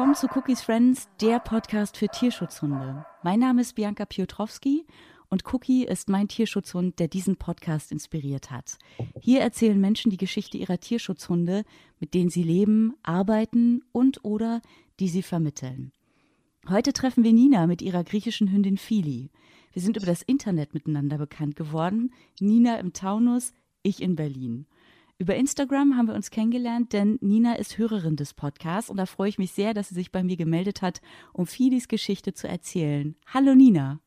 Willkommen zu Cookies Friends, der Podcast für Tierschutzhunde. Mein Name ist Bianca Piotrowski und Cookie ist mein Tierschutzhund, der diesen Podcast inspiriert hat. Hier erzählen Menschen die Geschichte ihrer Tierschutzhunde, mit denen sie leben, arbeiten und oder die sie vermitteln. Heute treffen wir Nina mit ihrer griechischen Hündin Fili. Wir sind über das Internet miteinander bekannt geworden. Nina im Taunus, ich in Berlin. Über Instagram haben wir uns kennengelernt, denn Nina ist Hörerin des Podcasts und da freue ich mich sehr, dass sie sich bei mir gemeldet hat, um Filis Geschichte zu erzählen. Hallo Nina.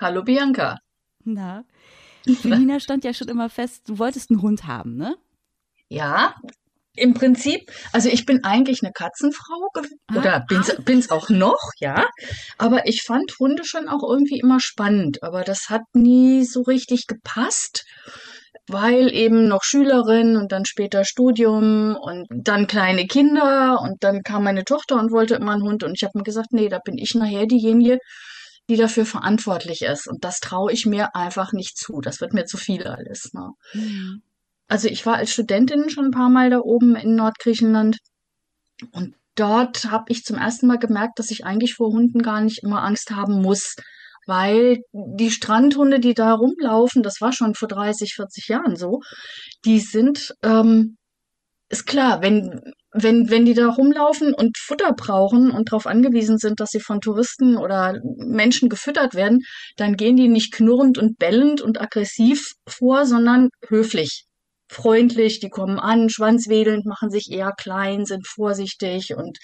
Hallo Bianca. Na, für Nina stand ja schon immer fest, du wolltest einen Hund haben, ne? Ja, im Prinzip, also ich bin eigentlich eine Katzenfrau ah. oder bin's, bin's auch noch, ja. Aber ich fand Hunde schon auch irgendwie immer spannend. Aber das hat nie so richtig gepasst, weil eben noch Schülerin und dann später Studium und dann kleine Kinder und dann kam meine Tochter und wollte immer einen Hund und ich habe mir gesagt, nee, da bin ich nachher diejenige, die dafür verantwortlich ist. Und das traue ich mir einfach nicht zu. Das wird mir zu viel alles. Ne? Mhm. Also ich war als Studentin schon ein paar Mal da oben in Nordgriechenland und dort habe ich zum ersten Mal gemerkt, dass ich eigentlich vor Hunden gar nicht immer Angst haben muss, weil die Strandhunde, die da rumlaufen, das war schon vor 30, 40 Jahren so, die sind, ähm, ist klar, wenn, wenn, wenn die da rumlaufen und Futter brauchen und darauf angewiesen sind, dass sie von Touristen oder Menschen gefüttert werden, dann gehen die nicht knurrend und bellend und aggressiv vor, sondern höflich freundlich, die kommen an, schwanzwedelnd, machen sich eher klein, sind vorsichtig und,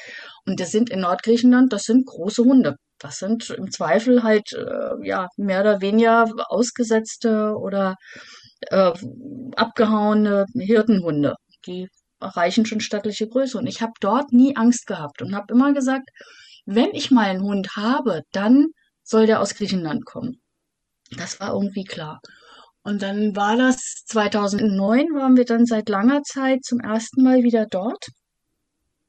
und das sind in Nordgriechenland, das sind große Hunde. Das sind im Zweifel halt, äh, ja, mehr oder weniger ausgesetzte oder äh, abgehauene Hirtenhunde. Die erreichen schon stattliche Größe. Und ich habe dort nie Angst gehabt und habe immer gesagt, wenn ich mal einen Hund habe, dann soll der aus Griechenland kommen. Das war irgendwie klar. Und dann war das 2009, waren wir dann seit langer Zeit zum ersten Mal wieder dort.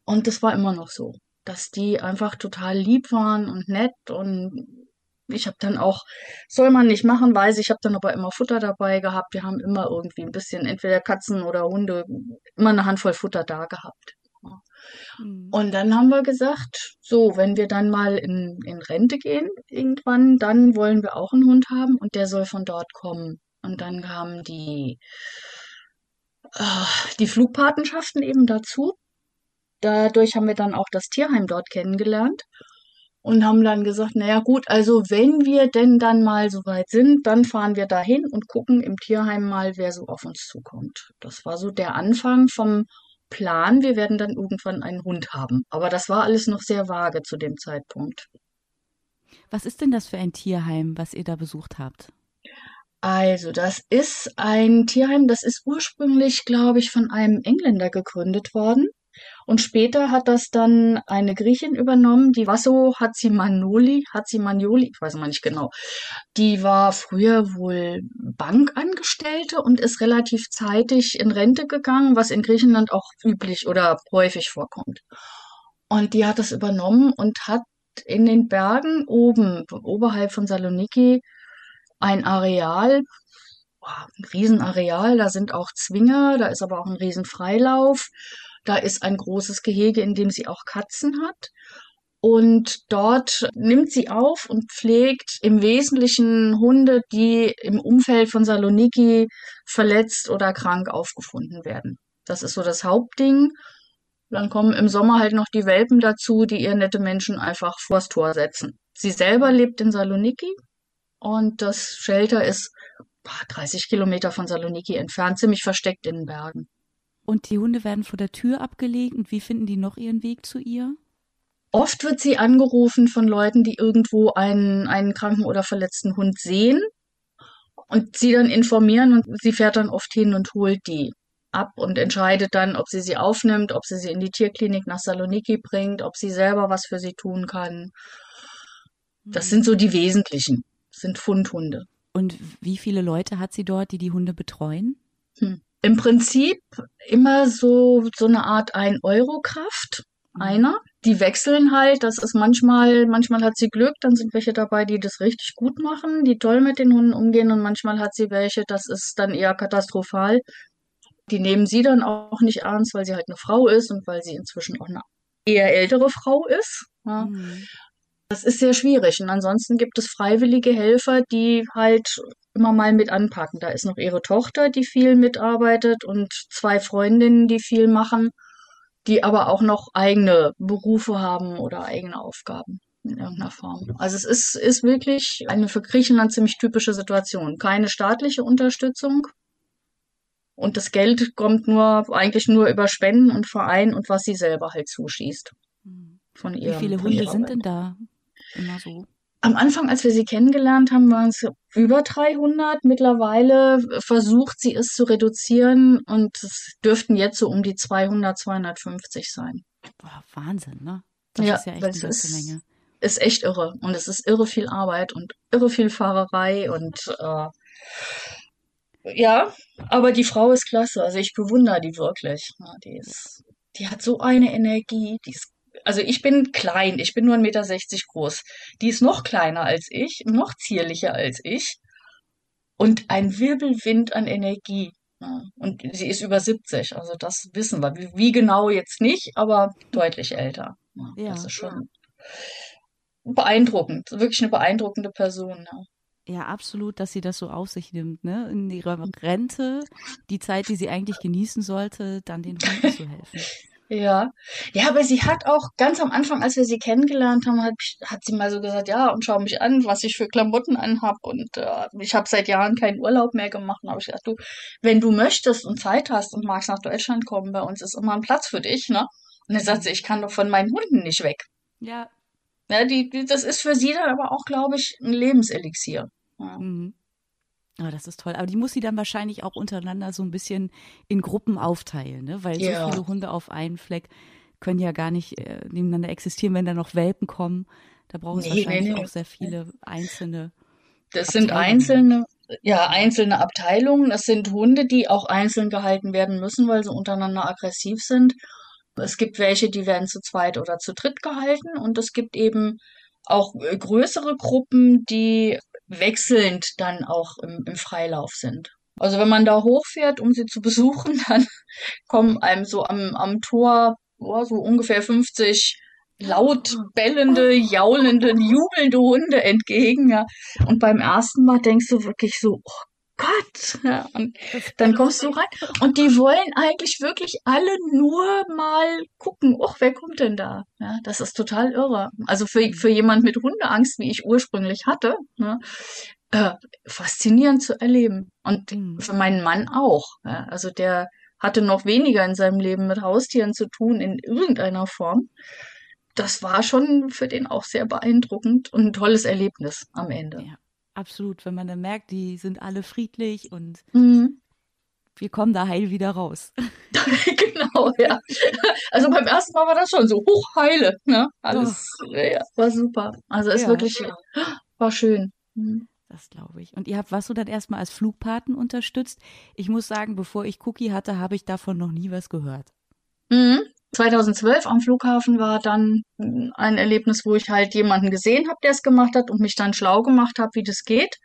Und das war immer noch so, dass die einfach total lieb waren und nett. Und ich habe dann auch, soll man nicht machen, weiß ich, habe dann aber immer Futter dabei gehabt. Wir haben immer irgendwie ein bisschen, entweder Katzen oder Hunde, immer eine Handvoll Futter da gehabt. Mhm. Und dann haben wir gesagt, so, wenn wir dann mal in, in Rente gehen irgendwann, dann wollen wir auch einen Hund haben und der soll von dort kommen. Und dann kamen die, äh, die Flugpatenschaften eben dazu. Dadurch haben wir dann auch das Tierheim dort kennengelernt und haben dann gesagt, naja gut, also wenn wir denn dann mal so weit sind, dann fahren wir dahin und gucken im Tierheim mal, wer so auf uns zukommt. Das war so der Anfang vom Plan, wir werden dann irgendwann einen Hund haben. Aber das war alles noch sehr vage zu dem Zeitpunkt. Was ist denn das für ein Tierheim, was ihr da besucht habt? Also, das ist ein Tierheim, das ist ursprünglich, glaube ich, von einem Engländer gegründet worden. Und später hat das dann eine Griechin übernommen, die Vasso Hatzimanoli, Hatzimanoli, ich weiß mal nicht genau. Die war früher wohl Bankangestellte und ist relativ zeitig in Rente gegangen, was in Griechenland auch üblich oder häufig vorkommt. Und die hat das übernommen und hat in den Bergen oben, oberhalb von Saloniki, ein Areal, ein Riesenareal, da sind auch Zwinger, da ist aber auch ein Riesenfreilauf, da ist ein großes Gehege, in dem sie auch Katzen hat. Und dort nimmt sie auf und pflegt im Wesentlichen Hunde, die im Umfeld von Saloniki verletzt oder krank aufgefunden werden. Das ist so das Hauptding. Dann kommen im Sommer halt noch die Welpen dazu, die ihr nette Menschen einfach vors Tor setzen. Sie selber lebt in Saloniki, und das Shelter ist 30 Kilometer von Saloniki entfernt, ziemlich versteckt in den Bergen. Und die Hunde werden vor der Tür abgelegt. Und wie finden die noch ihren Weg zu ihr? Oft wird sie angerufen von Leuten, die irgendwo einen, einen kranken oder verletzten Hund sehen und sie dann informieren und sie fährt dann oft hin und holt die ab und entscheidet dann, ob sie sie aufnimmt, ob sie sie in die Tierklinik nach Saloniki bringt, ob sie selber was für sie tun kann. Das sind so die wesentlichen sind Fundhunde. Und wie viele Leute hat sie dort, die die Hunde betreuen? Hm. Im Prinzip immer so, so eine Art Ein-Euro-Kraft. Mhm. Einer. Die wechseln halt. Das ist manchmal, manchmal hat sie Glück, dann sind welche dabei, die das richtig gut machen, die toll mit den Hunden umgehen und manchmal hat sie welche, das ist dann eher katastrophal. Die nehmen sie dann auch nicht ernst, weil sie halt eine Frau ist und weil sie inzwischen auch eine eher ältere Frau ist. Ja. Mhm. Das ist sehr schwierig. Und ansonsten gibt es freiwillige Helfer, die halt immer mal mit anpacken. Da ist noch ihre Tochter, die viel mitarbeitet und zwei Freundinnen, die viel machen, die aber auch noch eigene Berufe haben oder eigene Aufgaben in irgendeiner Form. Also es ist, ist wirklich eine für Griechenland ziemlich typische Situation. Keine staatliche Unterstützung. Und das Geld kommt nur, eigentlich nur über Spenden und Verein und was sie selber halt zuschießt. Von ihrem, Wie viele Hunde sind denn da immer so? Am Anfang, als wir sie kennengelernt haben, waren es über 300. Mittlerweile versucht sie es zu reduzieren und es dürften jetzt so um die 200, 250 sein. Boah, Wahnsinn, ne? Das ja, ist ja echt eine ganze Menge ist echt irre. Und es ist irre viel Arbeit und irre viel Fahrerei und äh, ja, aber die Frau ist klasse. Also ich bewundere die wirklich. Ja, die ist, die hat so eine Energie. Die ist, also ich bin klein, ich bin nur 1,60 Meter groß. Die ist noch kleiner als ich, noch zierlicher als ich. Und ein Wirbelwind an Energie. Und sie ist über 70, also das wissen wir. Wie, genau jetzt nicht, aber deutlich älter. Ja. Das ist schon beeindruckend, wirklich eine beeindruckende Person. Ja. ja, absolut, dass sie das so auf sich nimmt, ne? In ihrer Rente, die Zeit, die sie eigentlich genießen sollte, dann den Hunden zu helfen. Ja, ja, aber sie hat auch ganz am Anfang, als wir sie kennengelernt haben, hat, hat sie mal so gesagt, ja, und schau mich an, was ich für Klamotten anhab und äh, ich habe seit Jahren keinen Urlaub mehr gemacht. Und habe ich gesagt, du, wenn du möchtest und Zeit hast und magst nach Deutschland kommen, bei uns ist immer ein Platz für dich, ne? Und dann sagt sie, ich kann doch von meinen Hunden nicht weg. Ja, ja, die, die, das ist für sie dann aber auch, glaube ich, ein Lebenselixier. Ja. Mhm. Oh, das ist toll. Aber die muss sie dann wahrscheinlich auch untereinander so ein bisschen in Gruppen aufteilen, ne? Weil ja. so viele Hunde auf einen Fleck können ja gar nicht äh, nebeneinander existieren, wenn da noch Welpen kommen. Da braucht es nee, wahrscheinlich nee, nee. auch sehr viele einzelne. Das sind einzelne, ja, einzelne Abteilungen. Das sind Hunde, die auch einzeln gehalten werden müssen, weil sie untereinander aggressiv sind. Es gibt welche, die werden zu zweit oder zu dritt gehalten und es gibt eben auch äh, größere Gruppen, die wechselnd dann auch im, im Freilauf sind. Also wenn man da hochfährt, um sie zu besuchen, dann kommen einem so am, am Tor oh, so ungefähr 50 laut bellende, jaulende, jubelnde Hunde entgegen. Ja. Und beim ersten Mal denkst du wirklich so, oh Gott. Ja, und dann kommst du rein und die wollen eigentlich wirklich alle nur mal gucken, ach, wer kommt denn da? Ja, das ist total irre. Also für, für jemand mit Hundeangst, wie ich ursprünglich hatte, ne, äh, faszinierend zu erleben. Und mhm. für meinen Mann auch. Ja, also der hatte noch weniger in seinem Leben mit Haustieren zu tun in irgendeiner Form. Das war schon für den auch sehr beeindruckend und ein tolles Erlebnis am Ende. Ja. Absolut, wenn man dann merkt, die sind alle friedlich und mhm. wir kommen da heil wieder raus. genau, ja. Also beim ersten Mal war das schon so hochheile, ne? Alles oh. ja, war super. Also es ja. wirklich war schön. Mhm. Das glaube ich. Und ihr habt was du dann erstmal als Flugpaten unterstützt? Ich muss sagen, bevor ich Cookie hatte, habe ich davon noch nie was gehört. Mhm. 2012 am Flughafen war dann ein Erlebnis, wo ich halt jemanden gesehen habe, der es gemacht hat und mich dann schlau gemacht habe, wie das geht.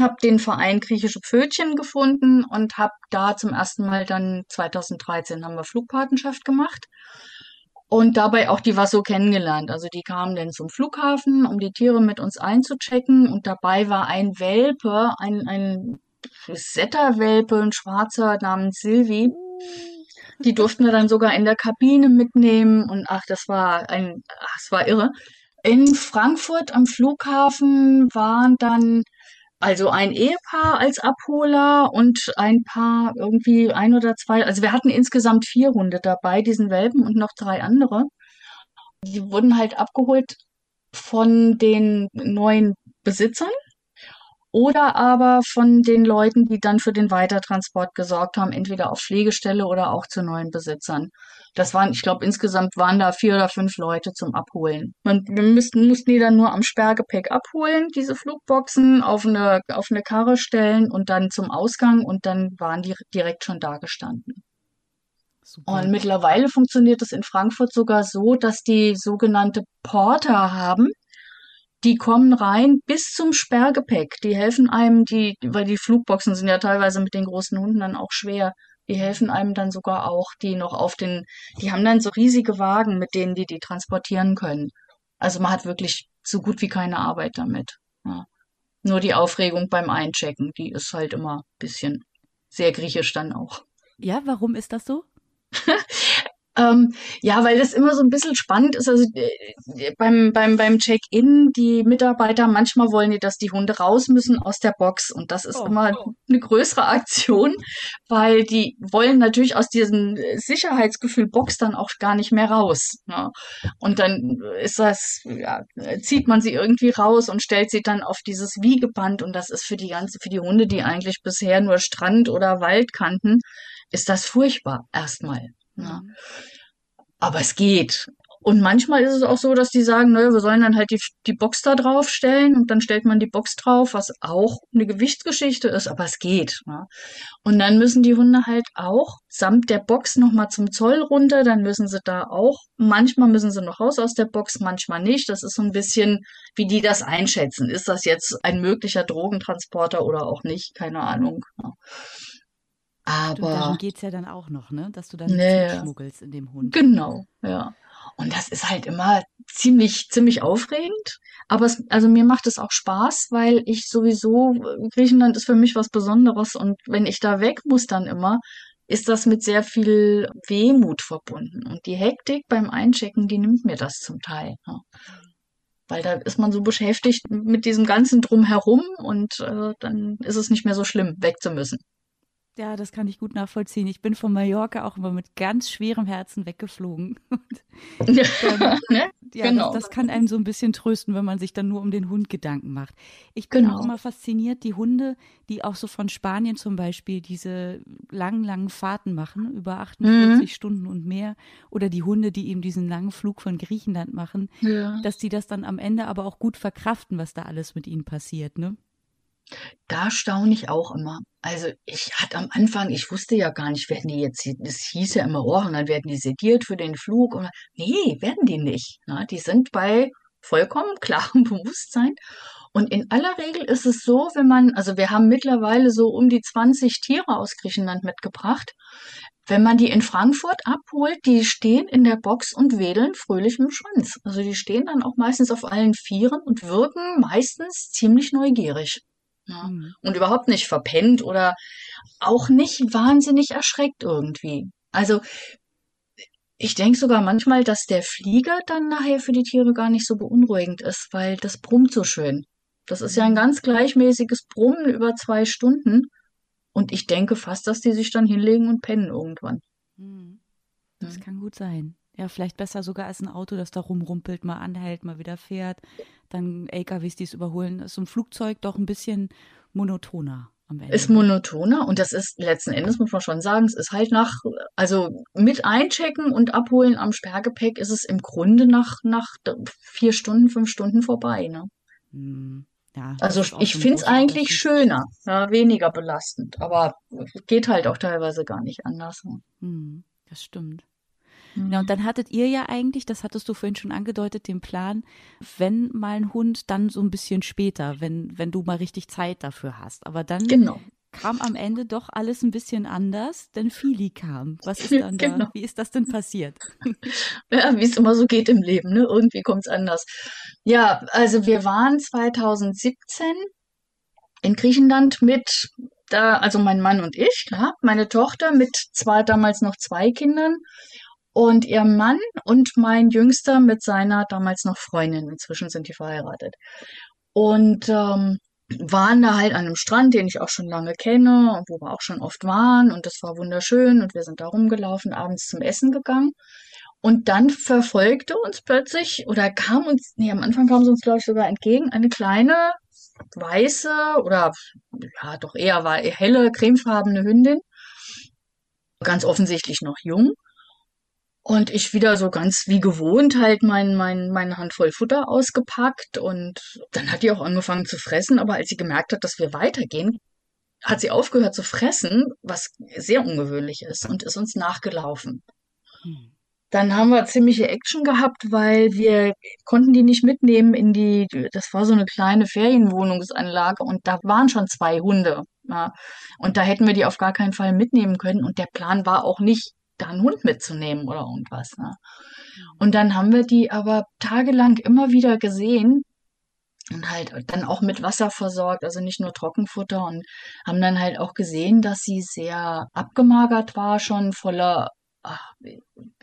Habe den Verein Griechische Pfötchen gefunden und habe da zum ersten Mal dann 2013 haben wir Flugpatenschaft gemacht und dabei auch die Vasso kennengelernt. Also die kamen dann zum Flughafen, um die Tiere mit uns einzuchecken und dabei war ein Welpe, ein, ein Setterwelpe, ein Schwarzer namens Silvi die durften wir dann sogar in der Kabine mitnehmen und ach, das war ein, ach, das war irre. In Frankfurt am Flughafen waren dann also ein Ehepaar als Abholer und ein Paar irgendwie ein oder zwei. Also wir hatten insgesamt vier Hunde dabei, diesen Welpen und noch drei andere. Die wurden halt abgeholt von den neuen Besitzern oder aber von den Leuten, die dann für den Weitertransport gesorgt haben, entweder auf Pflegestelle oder auch zu neuen Besitzern. Das waren, ich glaube, insgesamt waren da vier oder fünf Leute zum Abholen. Man, wir müssten, mussten die dann nur am Sperrgepäck abholen, diese Flugboxen, auf eine, auf eine Karre stellen und dann zum Ausgang und dann waren die direkt schon da gestanden. Super. Und mittlerweile funktioniert es in Frankfurt sogar so, dass die sogenannte Porter haben die kommen rein bis zum Sperrgepäck. Die helfen einem, die, weil die Flugboxen sind ja teilweise mit den großen Hunden dann auch schwer Die helfen einem dann sogar auch, die noch auf den, die haben dann so riesige Wagen, mit denen die die transportieren können. Also man hat wirklich so gut wie keine Arbeit damit. Ja. Nur die Aufregung beim Einchecken, die ist halt immer ein bisschen sehr griechisch dann auch. Ja, warum ist das so? Ähm, ja, weil das immer so ein bisschen spannend ist. Also äh, beim, beim, beim Check-in, die Mitarbeiter, manchmal wollen die, dass die Hunde raus müssen aus der Box. Und das ist oh, immer oh. eine größere Aktion, weil die wollen natürlich aus diesem Sicherheitsgefühl Box dann auch gar nicht mehr raus. Ne? Und dann ist das, ja, zieht man sie irgendwie raus und stellt sie dann auf dieses Wiegeband. Und das ist für die ganze, für die Hunde, die eigentlich bisher nur Strand oder Wald kannten, ist das furchtbar erstmal. Ja. Mhm. Aber es geht. Und manchmal ist es auch so, dass die sagen, naja, wir sollen dann halt die, die Box da drauf stellen und dann stellt man die Box drauf, was auch eine Gewichtsgeschichte ist, aber es geht. Ja. Und dann müssen die Hunde halt auch samt der Box nochmal zum Zoll runter, dann müssen sie da auch, manchmal müssen sie noch raus aus der Box, manchmal nicht. Das ist so ein bisschen, wie die das einschätzen. Ist das jetzt ein möglicher Drogentransporter oder auch nicht? Keine Ahnung. Ja. Aber Stimmt, darum geht es ja dann auch noch, ne? Dass du dann nee, schmuggelst in dem Hund. Genau, ja. Und das ist halt immer ziemlich, ziemlich aufregend. Aber es, also mir macht es auch Spaß, weil ich sowieso, Griechenland ist für mich was Besonderes und wenn ich da weg muss dann immer, ist das mit sehr viel Wehmut verbunden. Und die Hektik beim Einchecken, die nimmt mir das zum Teil. Ne? Weil da ist man so beschäftigt mit diesem ganzen Drumherum und äh, dann ist es nicht mehr so schlimm, weg zu müssen. Ja, das kann ich gut nachvollziehen. Ich bin von Mallorca auch immer mit ganz schwerem Herzen weggeflogen. ja, ja genau. das, das, kann einen so ein bisschen trösten, wenn man sich dann nur um den Hund Gedanken macht. Ich bin genau. auch immer fasziniert, die Hunde, die auch so von Spanien zum Beispiel diese langen, langen Fahrten machen, über 48 mhm. Stunden und mehr, oder die Hunde, die eben diesen langen Flug von Griechenland machen, ja. dass die das dann am Ende aber auch gut verkraften, was da alles mit ihnen passiert, ne? Da staune ich auch immer. Also ich hatte am Anfang, ich wusste ja gar nicht, werden die jetzt, es hieß ja immer, oh, und dann werden die sediert für den Flug. Und, nee, werden die nicht. Na, die sind bei vollkommen klarem Bewusstsein. Und in aller Regel ist es so, wenn man, also wir haben mittlerweile so um die 20 Tiere aus Griechenland mitgebracht. Wenn man die in Frankfurt abholt, die stehen in der Box und wedeln fröhlich dem Schwanz. Also die stehen dann auch meistens auf allen Vieren und wirken meistens ziemlich neugierig. Ja. Mhm. Und überhaupt nicht verpennt oder auch nicht wahnsinnig erschreckt irgendwie. Also ich denke sogar manchmal, dass der Flieger dann nachher für die Tiere gar nicht so beunruhigend ist, weil das brummt so schön. Das ist ja ein mhm. ganz gleichmäßiges Brummen über zwei Stunden. Und ich denke fast, dass die sich dann hinlegen und pennen irgendwann. Mhm. Das kann gut sein. Ja, vielleicht besser sogar als ein Auto, das da rumrumpelt, mal anhält, mal wieder fährt. Dann LKWs, die es überholen. Ist so ein Flugzeug doch ein bisschen monotoner am Ende. Ist monotoner und das ist letzten Endes, muss man schon sagen, es ist halt nach, also mit Einchecken und Abholen am Sperrgepäck ist es im Grunde nach, nach vier Stunden, fünf Stunden vorbei. Ne? Hm. Ja, also ich finde es eigentlich schöner, ja, weniger belastend, aber geht halt auch teilweise gar nicht anders. Ne? Hm, das stimmt. Mhm. Ja, und dann hattet ihr ja eigentlich, das hattest du vorhin schon angedeutet, den Plan, wenn mal ein Hund, dann so ein bisschen später, wenn, wenn du mal richtig Zeit dafür hast. Aber dann genau. kam am Ende doch alles ein bisschen anders, denn Fili kam. Was ist dann da? Genau. Wie ist das denn passiert? Ja, wie es immer so geht im Leben, ne? Irgendwie kommt es anders. Ja, also wir waren 2017 in Griechenland mit da, also mein Mann und ich, klar, meine Tochter mit zwei, damals noch zwei Kindern und ihr Mann und mein Jüngster mit seiner damals noch Freundin. Inzwischen sind die verheiratet. Und ähm, waren da halt an einem Strand, den ich auch schon lange kenne und wo wir auch schon oft waren. Und das war wunderschön. Und wir sind da rumgelaufen, abends zum Essen gegangen. Und dann verfolgte uns plötzlich oder kam uns, nee, am Anfang kam sie uns, glaube ich, sogar entgegen, eine kleine weiße oder ja, doch eher war helle, cremefarbene Hündin. Ganz offensichtlich noch jung. Und ich wieder so ganz wie gewohnt halt mein, mein, meine Handvoll Futter ausgepackt und dann hat die auch angefangen zu fressen, aber als sie gemerkt hat, dass wir weitergehen, hat sie aufgehört zu fressen, was sehr ungewöhnlich ist und ist uns nachgelaufen. Hm. Dann haben wir ziemliche Action gehabt, weil wir konnten die nicht mitnehmen in die, das war so eine kleine Ferienwohnungsanlage und da waren schon zwei Hunde Ja. Und da hätten wir die auf gar keinen Fall mitnehmen können. Und der Plan war auch nicht, da einen Hund mitzunehmen oder irgendwas. Ne? Und dann haben wir die aber tagelang immer wieder gesehen und halt dann auch mit Wasser versorgt, also nicht nur Trockenfutter und haben dann halt auch gesehen, dass sie sehr abgemagert war, schon voller ach,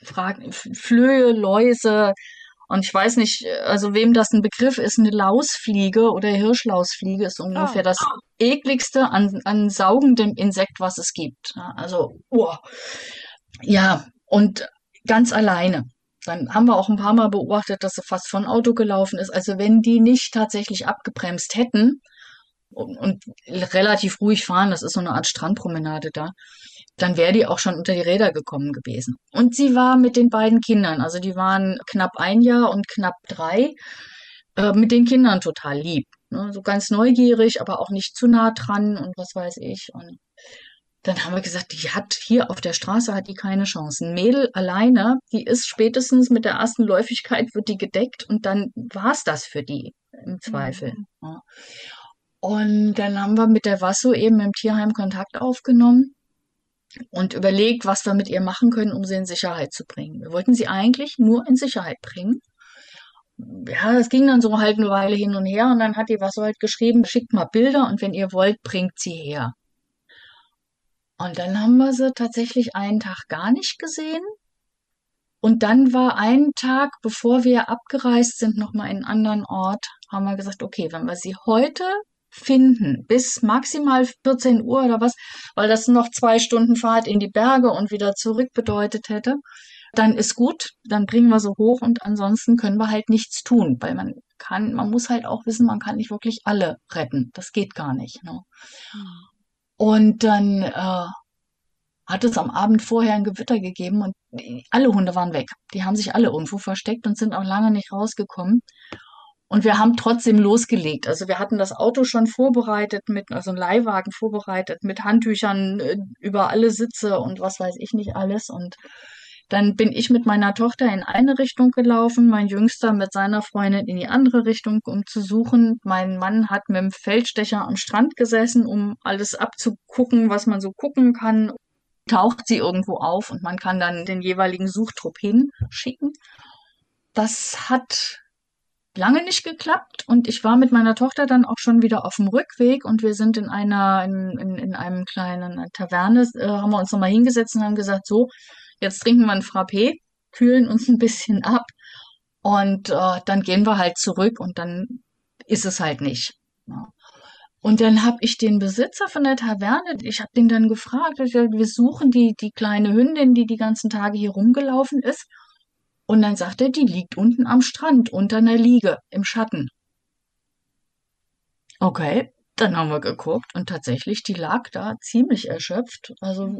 Fragen, Flöhe, Läuse, und ich weiß nicht, also wem das ein Begriff ist, eine Lausfliege oder Hirschlausfliege ist ungefähr oh. das ekligste an, an saugendem Insekt, was es gibt. Also, oh. Ja, und ganz alleine. Dann haben wir auch ein paar Mal beobachtet, dass sie fast von Auto gelaufen ist. Also wenn die nicht tatsächlich abgebremst hätten und, und relativ ruhig fahren, das ist so eine Art Strandpromenade da, dann wäre die auch schon unter die Räder gekommen gewesen. Und sie war mit den beiden Kindern, also die waren knapp ein Jahr und knapp drei, äh, mit den Kindern total lieb. Ne? So ganz neugierig, aber auch nicht zu nah dran und was weiß ich. Und dann haben wir gesagt, die hat hier auf der Straße hat die keine Chance. Ein Mädel alleine, die ist spätestens mit der ersten Läufigkeit wird die gedeckt und dann war's das für die im Zweifel. Mhm. Ja. Und dann haben wir mit der Wasso eben im Tierheim Kontakt aufgenommen und überlegt, was wir mit ihr machen können, um sie in Sicherheit zu bringen. Wir wollten sie eigentlich nur in Sicherheit bringen. Ja, das ging dann so halt eine Weile hin und her und dann hat die Wasser halt geschrieben, schickt mal Bilder und wenn ihr wollt, bringt sie her. Und dann haben wir sie tatsächlich einen Tag gar nicht gesehen. Und dann war ein Tag, bevor wir abgereist sind, nochmal in einen anderen Ort, haben wir gesagt, okay, wenn wir sie heute finden, bis maximal 14 Uhr oder was, weil das noch zwei Stunden Fahrt in die Berge und wieder zurück bedeutet hätte, dann ist gut, dann bringen wir so hoch und ansonsten können wir halt nichts tun, weil man kann, man muss halt auch wissen, man kann nicht wirklich alle retten. Das geht gar nicht. Ne? Und dann äh, hat es am Abend vorher ein Gewitter gegeben und alle Hunde waren weg. Die haben sich alle irgendwo versteckt und sind auch lange nicht rausgekommen. Und wir haben trotzdem losgelegt. Also wir hatten das Auto schon vorbereitet mit, also ein Leihwagen vorbereitet mit Handtüchern äh, über alle Sitze und was weiß ich nicht alles. Und dann bin ich mit meiner Tochter in eine Richtung gelaufen, mein Jüngster mit seiner Freundin in die andere Richtung, um zu suchen. Mein Mann hat mit dem Feldstecher am Strand gesessen, um alles abzugucken, was man so gucken kann. Taucht sie irgendwo auf und man kann dann den jeweiligen Suchtrupp hinschicken. Das hat lange nicht geklappt und ich war mit meiner Tochter dann auch schon wieder auf dem Rückweg und wir sind in einer, in, in, in einem kleinen Taverne, äh, haben wir uns nochmal hingesetzt und haben gesagt, so, jetzt trinken wir ein Frappé, kühlen uns ein bisschen ab und äh, dann gehen wir halt zurück und dann ist es halt nicht. Ja. Und dann habe ich den Besitzer von der Taverne, ich habe den dann gefragt, wir suchen die, die kleine Hündin, die die ganzen Tage hier rumgelaufen ist. Und dann sagt er, die liegt unten am Strand unter einer Liege im Schatten. Okay, dann haben wir geguckt und tatsächlich, die lag da ziemlich erschöpft. Also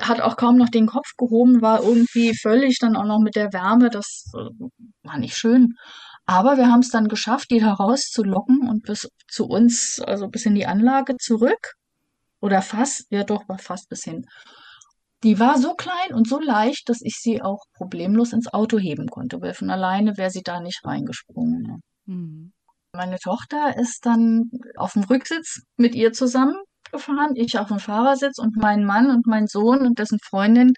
hat auch kaum noch den Kopf gehoben, war irgendwie völlig dann auch noch mit der Wärme. Das äh, war nicht schön. Aber wir haben es dann geschafft, die da rauszulocken und bis zu uns, also bis in die Anlage zurück. Oder fast, ja doch, war fast bis hin. Die war so klein und so leicht, dass ich sie auch problemlos ins Auto heben konnte, weil von alleine wäre sie da nicht reingesprungen. Ne? Mhm. Meine Tochter ist dann auf dem Rücksitz mit ihr zusammengefahren, ich auf dem Fahrersitz und mein Mann und mein Sohn und dessen Freundin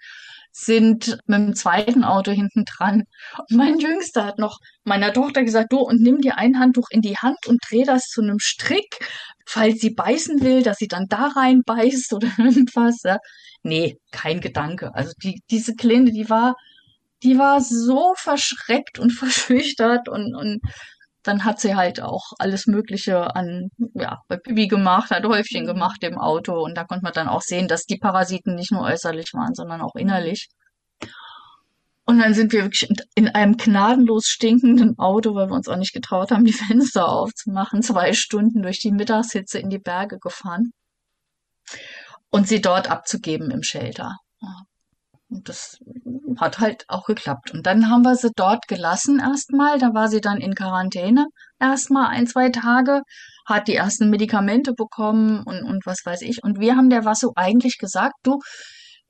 sind mit dem zweiten Auto hinten dran. Und mein Jüngster hat noch meiner Tochter gesagt, du, und nimm dir ein Handtuch in die Hand und dreh das zu einem Strick, falls sie beißen will, dass sie dann da rein beißt oder irgendwas. Ja. Nee, kein Gedanke. Also die, diese Kleine, die war, die war so verschreckt und verschüchtert und, und dann hat sie halt auch alles Mögliche an, ja, bei Bibi gemacht, hat Häufchen mhm. gemacht im Auto und da konnte man dann auch sehen, dass die Parasiten nicht nur äußerlich waren, sondern auch innerlich. Und dann sind wir wirklich in einem gnadenlos stinkenden Auto, weil wir uns auch nicht getraut haben, die Fenster aufzumachen, zwei Stunden durch die Mittagshitze in die Berge gefahren und sie dort abzugeben im Shelter. Und das hat halt auch geklappt. Und dann haben wir sie dort gelassen erstmal. Da war sie dann in Quarantäne erstmal ein, zwei Tage, hat die ersten Medikamente bekommen und, und was weiß ich. Und wir haben der Wasso eigentlich gesagt, du,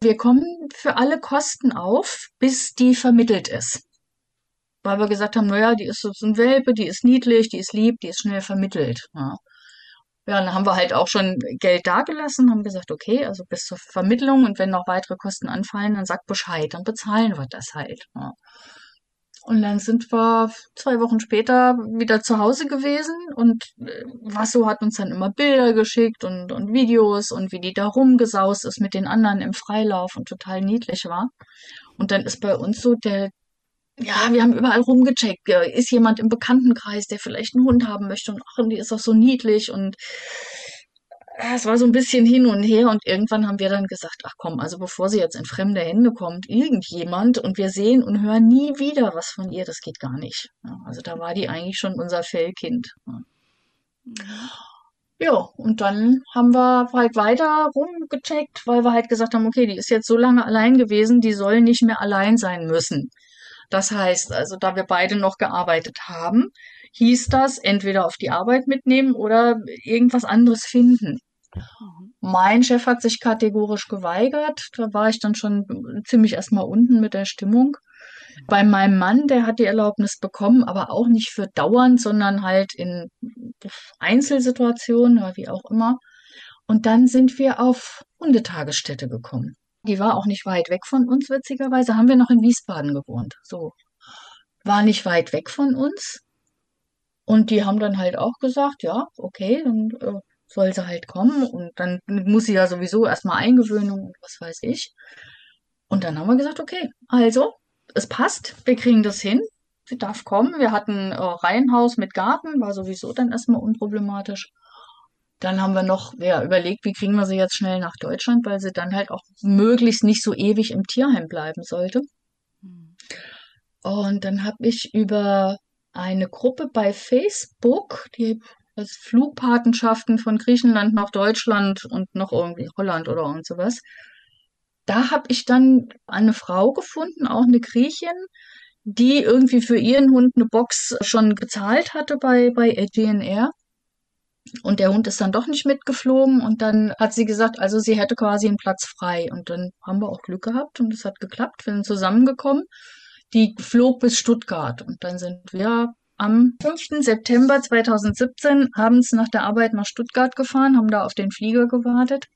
wir kommen für alle Kosten auf, bis die vermittelt ist. Weil wir gesagt haben, naja, die ist so ein Welpe, die ist niedlich, die ist lieb, die ist schnell vermittelt. Ja. Ja, dann haben wir halt auch schon Geld dagelassen, haben gesagt, okay, also bis zur Vermittlung und wenn noch weitere Kosten anfallen, dann sagt Bescheid, dann bezahlen wir das halt. Ja. Und dann sind wir zwei Wochen später wieder zu Hause gewesen und äh, Vasso hat uns dann immer Bilder geschickt und, und Videos und wie die da rumgesaust ist mit den anderen im Freilauf und total niedlich war. Und dann ist bei uns so der, ja, wir haben überall rumgecheckt. Ist jemand im Bekanntenkreis, der vielleicht einen Hund haben möchte und ach, und die ist auch so niedlich und es war so ein bisschen hin und her und irgendwann haben wir dann gesagt, ach komm, also bevor sie jetzt in fremde Hände kommt, irgendjemand und wir sehen und hören nie wieder was von ihr, das geht gar nicht. Ja, also da war die eigentlich schon unser Fellkind. Ja. Mhm. ja, und dann haben wir halt weiter rumgecheckt, weil wir halt gesagt haben, okay, die ist jetzt so lange allein gewesen, die soll nicht mehr allein sein müssen. Das heißt, also da wir beide noch gearbeitet haben, hieß das entweder auf die Arbeit mitnehmen oder irgendwas anderes finden. Mein Chef hat sich kategorisch geweigert. Da war ich dann schon ziemlich erstmal unten mit der Stimmung. Bei meinem Mann, der hat die Erlaubnis bekommen, aber auch nicht für dauernd, sondern halt in Einzelsituationen oder wie auch immer. Und dann sind wir auf Hundetagesstätte gekommen. Die war auch nicht weit weg von uns, witzigerweise. Haben wir noch in Wiesbaden gewohnt. So. War nicht weit weg von uns. Und die haben dann halt auch gesagt, ja, okay, dann äh, soll sie halt kommen und dann muss sie ja sowieso erstmal Eingewöhnung und was weiß ich. Und dann haben wir gesagt, okay, also, es passt, wir kriegen das hin, sie darf kommen. Wir hatten äh, Reihenhaus mit Garten, war sowieso dann erstmal unproblematisch. Dann haben wir noch ja, überlegt, wie kriegen wir sie jetzt schnell nach Deutschland, weil sie dann halt auch möglichst nicht so ewig im Tierheim bleiben sollte. Hm. Und dann habe ich über eine Gruppe bei Facebook, die als Flugpatenschaften von Griechenland nach Deutschland und noch irgendwie Holland oder irgend sowas. Da habe ich dann eine Frau gefunden, auch eine Griechin, die irgendwie für ihren Hund eine Box schon gezahlt hatte bei, bei DNR. Und der Hund ist dann doch nicht mitgeflogen und dann hat sie gesagt, also sie hätte quasi einen Platz frei. Und dann haben wir auch Glück gehabt und es hat geklappt. Wir sind zusammengekommen. Die flog bis Stuttgart und dann sind wir am 5. September 2017 abends nach der Arbeit nach Stuttgart gefahren, haben da auf den Flieger gewartet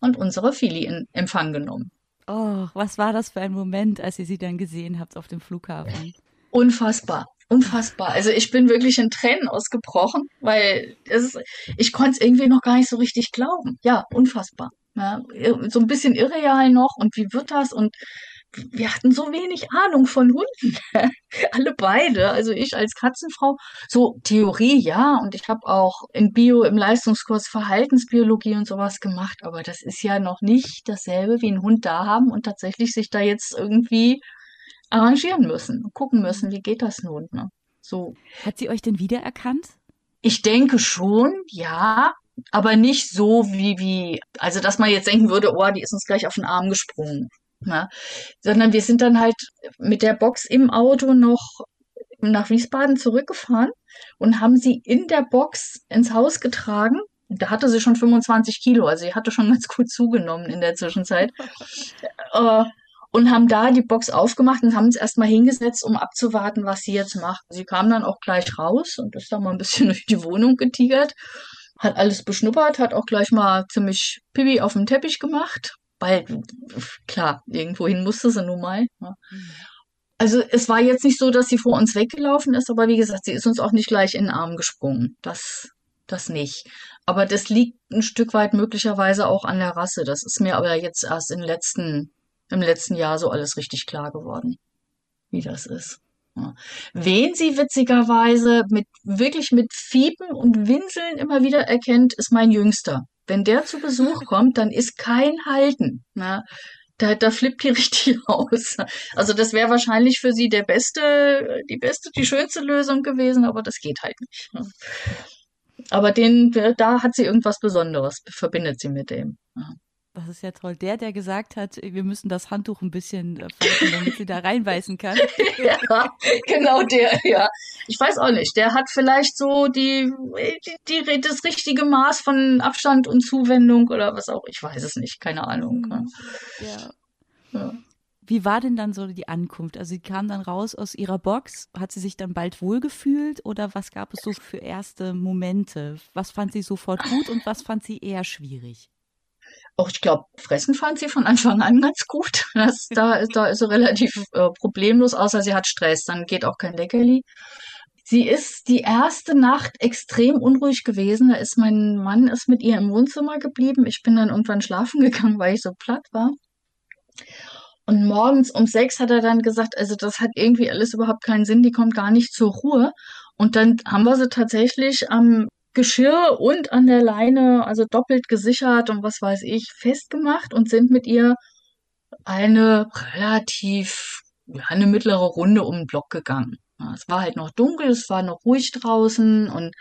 und unsere Fili in Empfang genommen. Oh, was war das für ein Moment, als ihr sie dann gesehen habt auf dem Flughafen? Unfassbar. Unfassbar. Also ich bin wirklich in Tränen ausgebrochen, weil es, ich konnte es irgendwie noch gar nicht so richtig glauben. Ja, unfassbar. Ja, so ein bisschen irreal noch und wie wird das und wir hatten so wenig Ahnung von Hunden. Alle beide. Also ich als Katzenfrau. So Theorie, ja. Und ich habe auch in Bio im Leistungskurs Verhaltensbiologie und sowas gemacht. Aber das ist ja noch nicht dasselbe wie ein Hund da haben und tatsächlich sich da jetzt irgendwie arrangieren müssen. Gucken müssen, wie geht das nun. Ne? So. Hat sie euch denn wiedererkannt? Ich denke schon, ja. Aber nicht so wie, wie, also dass man jetzt denken würde, oh, die ist uns gleich auf den Arm gesprungen. Ne? Sondern wir sind dann halt mit der Box im Auto noch nach Wiesbaden zurückgefahren und haben sie in der Box ins Haus getragen. Da hatte sie schon 25 Kilo, also sie hatte schon ganz gut zugenommen in der Zwischenzeit. äh, und haben da die Box aufgemacht und haben uns erstmal hingesetzt, um abzuwarten, was sie jetzt macht. Sie kam dann auch gleich raus und ist dann mal ein bisschen durch die Wohnung getigert, hat alles beschnuppert, hat auch gleich mal ziemlich Pipi auf dem Teppich gemacht weil klar, irgendwohin musste sie nun mal. Ne? Mhm. Also es war jetzt nicht so, dass sie vor uns weggelaufen ist, aber wie gesagt, sie ist uns auch nicht gleich in den Arm gesprungen. Das, das nicht. Aber das liegt ein Stück weit möglicherweise auch an der Rasse. Das ist mir aber jetzt erst im letzten, im letzten Jahr so alles richtig klar geworden, wie das ist. Ja. Wen sie witzigerweise mit wirklich mit Fiepen und Winseln immer wieder erkennt, ist mein Jüngster. Wenn der zu Besuch kommt, dann ist kein Halten. Ne? Da, da flippt die richtig aus. Also das wäre wahrscheinlich für sie der beste, die beste, die schönste Lösung gewesen, aber das geht halt nicht. Ne? Aber den, da hat sie irgendwas Besonderes, verbindet sie mit dem. Ja. Das ist ja toll. Der, der gesagt hat, wir müssen das Handtuch ein bisschen äh, falten, damit sie da reinbeißen kann. ja, genau der, ja. Ich weiß auch nicht. Der hat vielleicht so die, die, die, das richtige Maß von Abstand und Zuwendung oder was auch. Ich weiß es nicht. Keine Ahnung. Hm, ja. ja. wie war denn dann so die Ankunft? Also sie kam dann raus aus ihrer Box. Hat sie sich dann bald wohlgefühlt oder was gab es so für erste Momente? Was fand sie sofort gut und was fand sie eher schwierig? Auch ich glaube, Fressen fand sie von Anfang an ganz gut. Das, da, ist, da ist sie relativ äh, problemlos, außer sie hat Stress. Dann geht auch kein Leckerli. Sie ist die erste Nacht extrem unruhig gewesen. Da ist mein Mann ist mit ihr im Wohnzimmer geblieben. Ich bin dann irgendwann schlafen gegangen, weil ich so platt war. Und morgens um sechs hat er dann gesagt, also das hat irgendwie alles überhaupt keinen Sinn, die kommt gar nicht zur Ruhe. Und dann haben wir sie tatsächlich am Geschirr und an der Leine, also doppelt gesichert und was weiß ich, festgemacht und sind mit ihr eine relativ, ja, eine mittlere Runde um den Block gegangen. Es war halt noch dunkel, es war noch ruhig draußen und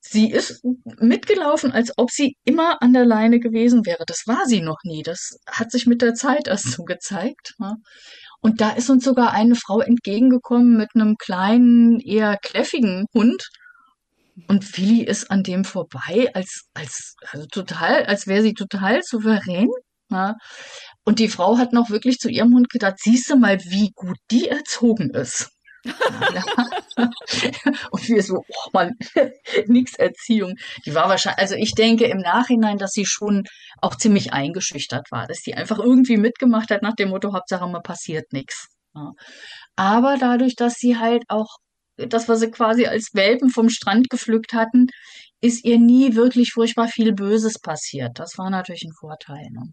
sie ist mitgelaufen, als ob sie immer an der Leine gewesen wäre. Das war sie noch nie. Das hat sich mit der Zeit erst so gezeigt. Und da ist uns sogar eine Frau entgegengekommen mit einem kleinen, eher kläffigen Hund und Philly ist an dem vorbei, als, als, also total, als wäre sie total souverän. Ja. Und die Frau hat noch wirklich zu ihrem Hund gedacht, siehst du mal, wie gut die erzogen ist. und wir so, oh Mann, nix Erziehung. Die war wahrscheinlich, also ich denke im Nachhinein, dass sie schon auch ziemlich eingeschüchtert war, dass sie einfach irgendwie mitgemacht hat nach dem Motto, Hauptsache mal passiert nichts. Ja. Aber dadurch, dass sie halt auch das, was sie quasi als Welpen vom Strand gepflückt hatten, ist ihr nie wirklich furchtbar viel Böses passiert. Das war natürlich ein Vorteil. Ne?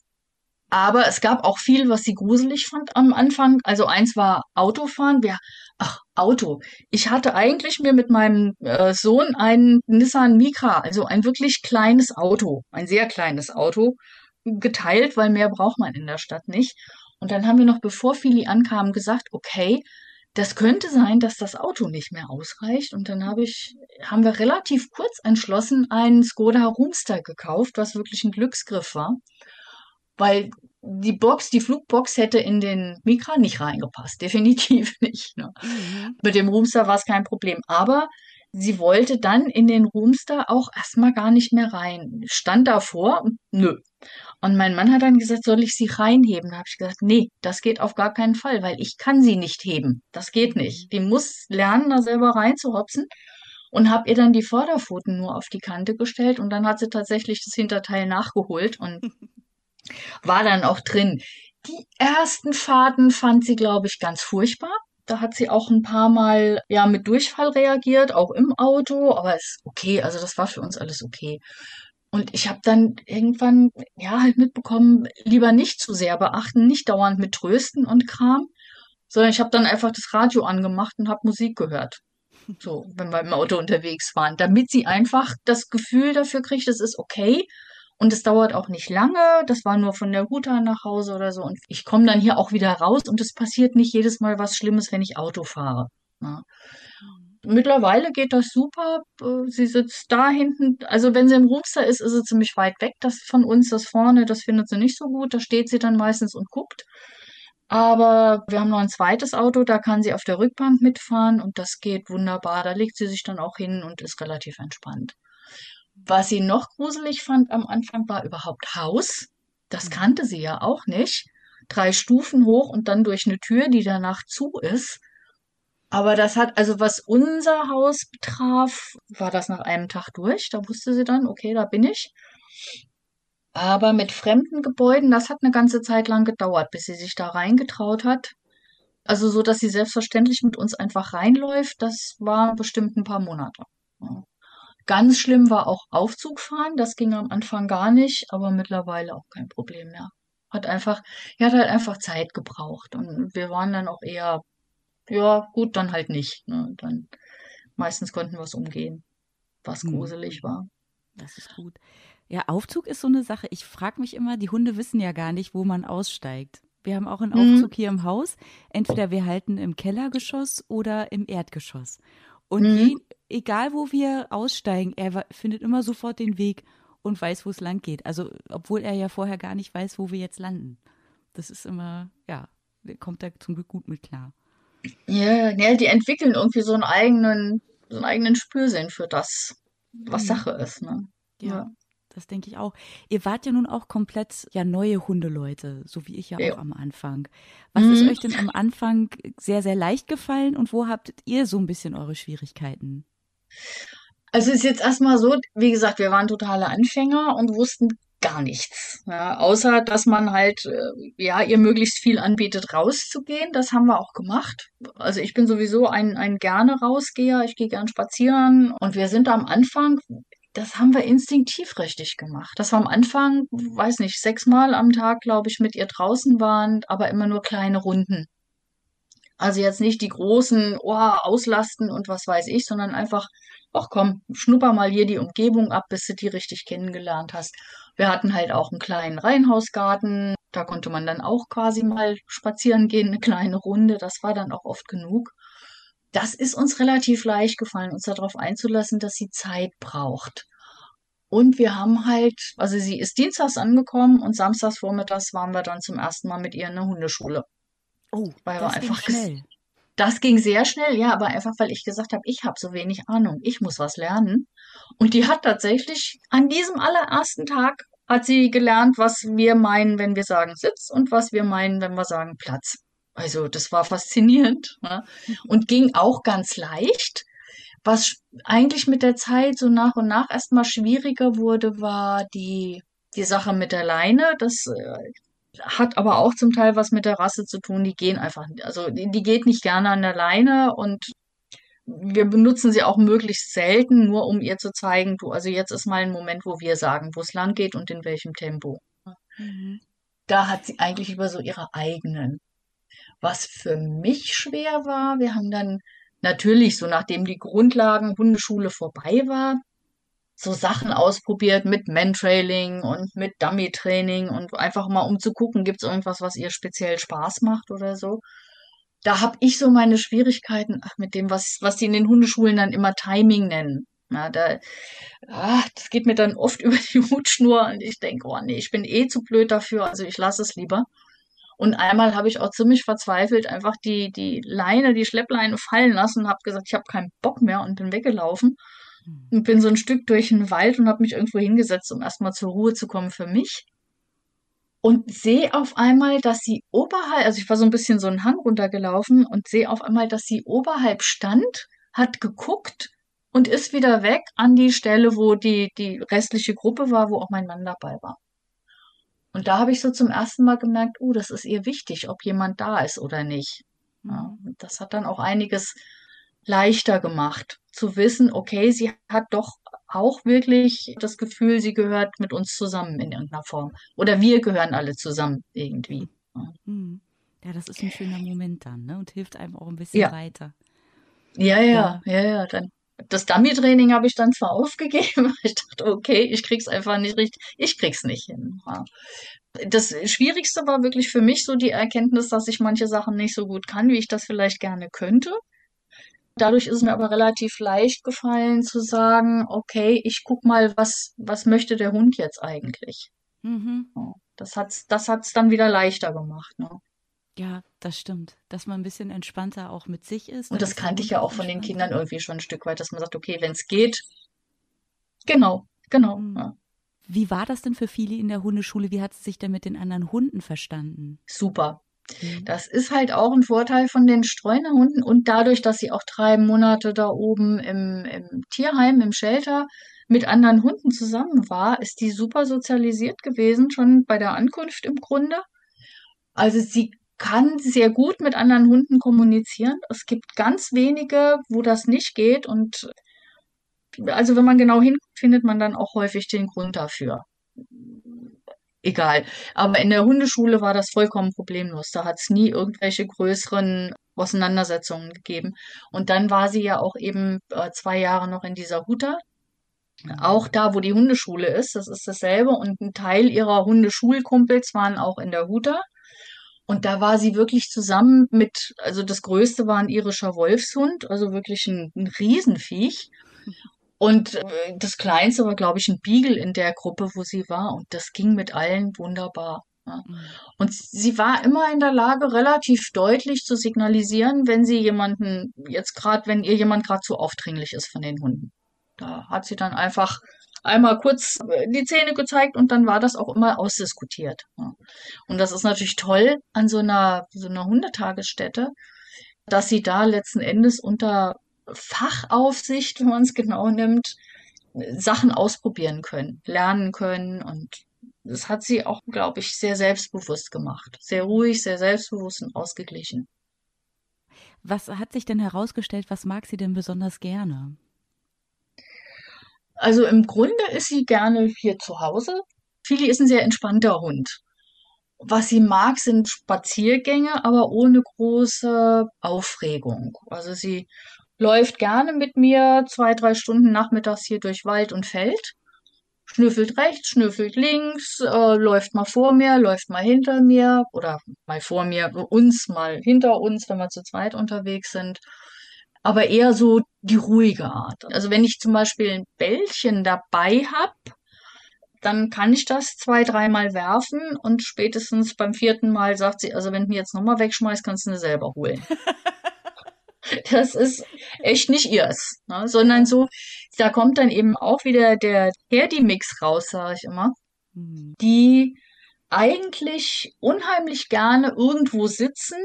Aber es gab auch viel, was sie gruselig fand am Anfang. Also eins war Autofahren. Wir, ach, Auto. Ich hatte eigentlich mir mit meinem äh, Sohn einen Nissan Micra, also ein wirklich kleines Auto, ein sehr kleines Auto, geteilt, weil mehr braucht man in der Stadt nicht. Und dann haben wir noch, bevor Fili ankam, gesagt, okay, das könnte sein, dass das Auto nicht mehr ausreicht. Und dann habe ich, haben wir relativ kurz entschlossen einen Skoda Roomster gekauft, was wirklich ein Glücksgriff war. Weil die Box, die Flugbox hätte in den Mikra nicht reingepasst. Definitiv nicht. Ne? Mhm. Mit dem Roomster war es kein Problem. Aber sie wollte dann in den Roomster auch erstmal gar nicht mehr rein. Stand davor nö. Und mein Mann hat dann gesagt, soll ich sie reinheben? Da habe ich gesagt, nee, das geht auf gar keinen Fall, weil ich kann sie nicht heben. Das geht nicht. Die muss lernen, da selber reinzuhopsen. Und habe ihr dann die Vorderpfoten nur auf die Kante gestellt und dann hat sie tatsächlich das Hinterteil nachgeholt und war dann auch drin. Die ersten Fahrten fand sie, glaube ich, ganz furchtbar. Da hat sie auch ein paar Mal ja mit Durchfall reagiert, auch im Auto, aber ist okay, also das war für uns alles okay. Und ich habe dann irgendwann ja halt mitbekommen, lieber nicht zu sehr beachten, nicht dauernd mit Trösten und Kram, sondern ich habe dann einfach das Radio angemacht und habe Musik gehört. So, wenn wir im Auto unterwegs waren, damit sie einfach das Gefühl dafür kriegt, es ist okay und es dauert auch nicht lange. Das war nur von der Huta nach Hause oder so. Und ich komme dann hier auch wieder raus und es passiert nicht jedes Mal was Schlimmes, wenn ich Auto fahre. Ja. Mittlerweile geht das super. Äh, sie sitzt da hinten. Also wenn sie im Roomster ist, ist sie ziemlich weit weg. Das von uns, das vorne, das findet sie nicht so gut. Da steht sie dann meistens und guckt. Aber wir haben noch ein zweites Auto, da kann sie auf der Rückbank mitfahren und das geht wunderbar. Da legt sie sich dann auch hin und ist relativ entspannt. Was sie noch gruselig fand am Anfang war überhaupt Haus. Das mhm. kannte sie ja auch nicht. Drei Stufen hoch und dann durch eine Tür, die danach zu ist. Aber das hat, also was unser Haus betraf, war das nach einem Tag durch. Da wusste sie dann, okay, da bin ich. Aber mit fremden Gebäuden, das hat eine ganze Zeit lang gedauert, bis sie sich da reingetraut hat. Also so, dass sie selbstverständlich mit uns einfach reinläuft, das war bestimmt ein paar Monate. Ja. Ganz schlimm war auch Aufzugfahren. Das ging am Anfang gar nicht, aber mittlerweile auch kein Problem mehr. Hat einfach, er hat halt einfach Zeit gebraucht und wir waren dann auch eher ja, gut, dann halt nicht. Ne? Dann meistens konnten wir es umgehen, was hm. gruselig war. Das ist gut. Ja, Aufzug ist so eine Sache. Ich frage mich immer, die Hunde wissen ja gar nicht, wo man aussteigt. Wir haben auch einen mhm. Aufzug hier im Haus. Entweder wir halten im Kellergeschoss oder im Erdgeschoss. Und mhm. je, egal, wo wir aussteigen, er findet immer sofort den Weg und weiß, wo es lang geht. Also, obwohl er ja vorher gar nicht weiß, wo wir jetzt landen. Das ist immer, ja, kommt da zum Glück gut mit klar. Ja, ja, die entwickeln irgendwie so einen eigenen, so einen eigenen Spürsinn für das, was mhm. Sache ist. Ne? Ja, ja, das denke ich auch. Ihr wart ja nun auch komplett ja neue Hundeleute, so wie ich ja, ja. auch am Anfang. Was mhm. ist euch denn am Anfang sehr, sehr leicht gefallen und wo habt ihr so ein bisschen eure Schwierigkeiten? Also ist jetzt erstmal so, wie gesagt, wir waren totale Anfänger und wussten gar nichts. Ja, außer, dass man halt, äh, ja, ihr möglichst viel anbietet, rauszugehen. Das haben wir auch gemacht. Also ich bin sowieso ein, ein gerne Rausgeher. Ich gehe gern spazieren. Und wir sind am Anfang, das haben wir instinktiv richtig gemacht. Dass wir am Anfang, weiß nicht, sechsmal am Tag, glaube ich, mit ihr draußen waren, aber immer nur kleine Runden. Also jetzt nicht die großen, oh, auslasten und was weiß ich, sondern einfach, ach komm, schnupper mal hier die Umgebung ab, bis du die richtig kennengelernt hast. Wir hatten halt auch einen kleinen Reihenhausgarten. Da konnte man dann auch quasi mal spazieren gehen, eine kleine Runde. Das war dann auch oft genug. Das ist uns relativ leicht gefallen, uns darauf einzulassen, dass sie Zeit braucht. Und wir haben halt, also sie ist dienstags angekommen und samstags vormittags waren wir dann zum ersten Mal mit ihr in der Hundeschule. Oh, weil das einfach schnell. Das ging sehr schnell, ja, aber einfach, weil ich gesagt habe, ich habe so wenig Ahnung, ich muss was lernen. Und die hat tatsächlich an diesem allerersten Tag hat sie gelernt, was wir meinen, wenn wir sagen Sitz und was wir meinen, wenn wir sagen Platz. Also das war faszinierend ne? und ging auch ganz leicht. Was eigentlich mit der Zeit so nach und nach erstmal schwieriger wurde, war die, die Sache mit der Leine. Das äh, hat aber auch zum Teil was mit der Rasse zu tun. Die gehen einfach, also die, die geht nicht gerne an der Leine und wir benutzen sie auch möglichst selten, nur um ihr zu zeigen, du, also jetzt ist mal ein Moment, wo wir sagen, wo es lang geht und in welchem Tempo. Mhm. Da hat sie eigentlich über so ihre eigenen. Was für mich schwer war, wir haben dann natürlich, so nachdem die Grundlagen Hundeschule vorbei war, so Sachen ausprobiert mit Mantrailing und mit Dummy-Training und einfach mal um zu gucken, gibt es irgendwas, was ihr speziell Spaß macht oder so. Da habe ich so meine Schwierigkeiten ach, mit dem, was, was die in den Hundeschulen dann immer Timing nennen. Ja, da, ach, das geht mir dann oft über die Hutschnur und ich denke, oh nee, ich bin eh zu blöd dafür, also ich lasse es lieber. Und einmal habe ich auch ziemlich verzweifelt einfach die, die Leine, die Schleppleine fallen lassen und habe gesagt, ich habe keinen Bock mehr und bin weggelaufen und bin so ein Stück durch den Wald und habe mich irgendwo hingesetzt, um erstmal zur Ruhe zu kommen für mich. Und sehe auf einmal, dass sie oberhalb, also ich war so ein bisschen so einen Hang runtergelaufen und sehe auf einmal, dass sie oberhalb stand, hat geguckt und ist wieder weg an die Stelle, wo die, die restliche Gruppe war, wo auch mein Mann dabei war. Und da habe ich so zum ersten Mal gemerkt, oh, das ist ihr wichtig, ob jemand da ist oder nicht. Ja, das hat dann auch einiges leichter gemacht, zu wissen, okay, sie hat doch auch wirklich das Gefühl, sie gehört mit uns zusammen in irgendeiner Form. Oder wir gehören alle zusammen irgendwie. Hm. Ja, das ist ein schöner Moment dann, ne? Und hilft einem auch ein bisschen ja. weiter. Ja, ja, ja, ja. Dann das Dummy-Training habe ich dann zwar aufgegeben, ich dachte, okay, ich krieg's einfach nicht richtig, ich krieg's nicht hin. Ja. Das Schwierigste war wirklich für mich so die Erkenntnis, dass ich manche Sachen nicht so gut kann, wie ich das vielleicht gerne könnte. Dadurch ist es mir aber relativ leicht gefallen zu sagen, okay, ich guck mal, was, was möchte der Hund jetzt eigentlich? Mhm. Das hat's, das hat's dann wieder leichter gemacht. Ne? Ja, das stimmt. Dass man ein bisschen entspannter auch mit sich ist. Und das kannte ich ja auch von den Kindern irgendwie schon ein Stück weit, dass man sagt, okay, wenn es geht, genau, genau. Mhm. Ja. Wie war das denn für viele in der Hundeschule? Wie hat sie sich denn mit den anderen Hunden verstanden? Super. Mhm. Das ist halt auch ein Vorteil von den Streunerhunden und dadurch, dass sie auch drei Monate da oben im, im Tierheim, im Shelter mit anderen Hunden zusammen war, ist die super sozialisiert gewesen, schon bei der Ankunft im Grunde. Also sie kann sehr gut mit anderen Hunden kommunizieren. Es gibt ganz wenige, wo das nicht geht und also wenn man genau hinguckt, findet man dann auch häufig den Grund dafür egal. Aber in der Hundeschule war das vollkommen problemlos. Da hat es nie irgendwelche größeren Auseinandersetzungen gegeben. Und dann war sie ja auch eben äh, zwei Jahre noch in dieser Huta. Auch da, wo die Hundeschule ist, das ist dasselbe. Und ein Teil ihrer Hundeschulkumpels waren auch in der Huta. Und da war sie wirklich zusammen mit, also das Größte war ein irischer Wolfshund, also wirklich ein, ein Riesenviech. Und äh, das Kleinste war, glaube ich, ein Beagle in der Gruppe, wo sie war. Und das ging mit allen wunderbar. Ja. Mhm. Und sie war immer in der Lage, relativ deutlich zu signalisieren, wenn sie jemanden, jetzt gerade, wenn ihr jemand gerade zu aufdringlich ist von den Hunden. Da hat sie dann einfach einmal kurz die Zähne gezeigt und dann war das auch immer ausdiskutiert. Und das ist natürlich toll an so einer, so einer Hundetagesstätte, dass sie da letzten Endes unter Fachaufsicht, wenn man es genau nimmt, Sachen ausprobieren können, lernen können und das hat sie auch, glaube ich, sehr selbstbewusst gemacht. Sehr ruhig, sehr selbstbewusst und ausgeglichen. Was hat sich denn herausgestellt, was mag sie denn besonders gerne? Also im Grunde ist sie gerne hier zu Hause. Fili ist ein sehr entspannter Hund. Was sie mag, sind Spaziergänge, aber ohne große Aufregung. Also sie läuft gerne mit mir zwei, drei Stunden nachmittags hier durch Wald und Feld. Schnüffelt rechts, schnüffelt links, äh, läuft mal vor mir, läuft mal hinter mir oder mal vor mir, uns, mal hinter uns, wenn wir zu zweit unterwegs sind aber eher so die ruhige Art. Also wenn ich zum Beispiel ein Bällchen dabei habe, dann kann ich das zwei, dreimal werfen und spätestens beim vierten Mal sagt sie, also wenn du mir jetzt nochmal wegschmeißt, kannst du ihn selber holen. das ist echt nicht ihrs, ne? sondern so, da kommt dann eben auch wieder der Herdi-Mix raus, sage ich immer, mhm. die eigentlich unheimlich gerne irgendwo sitzen,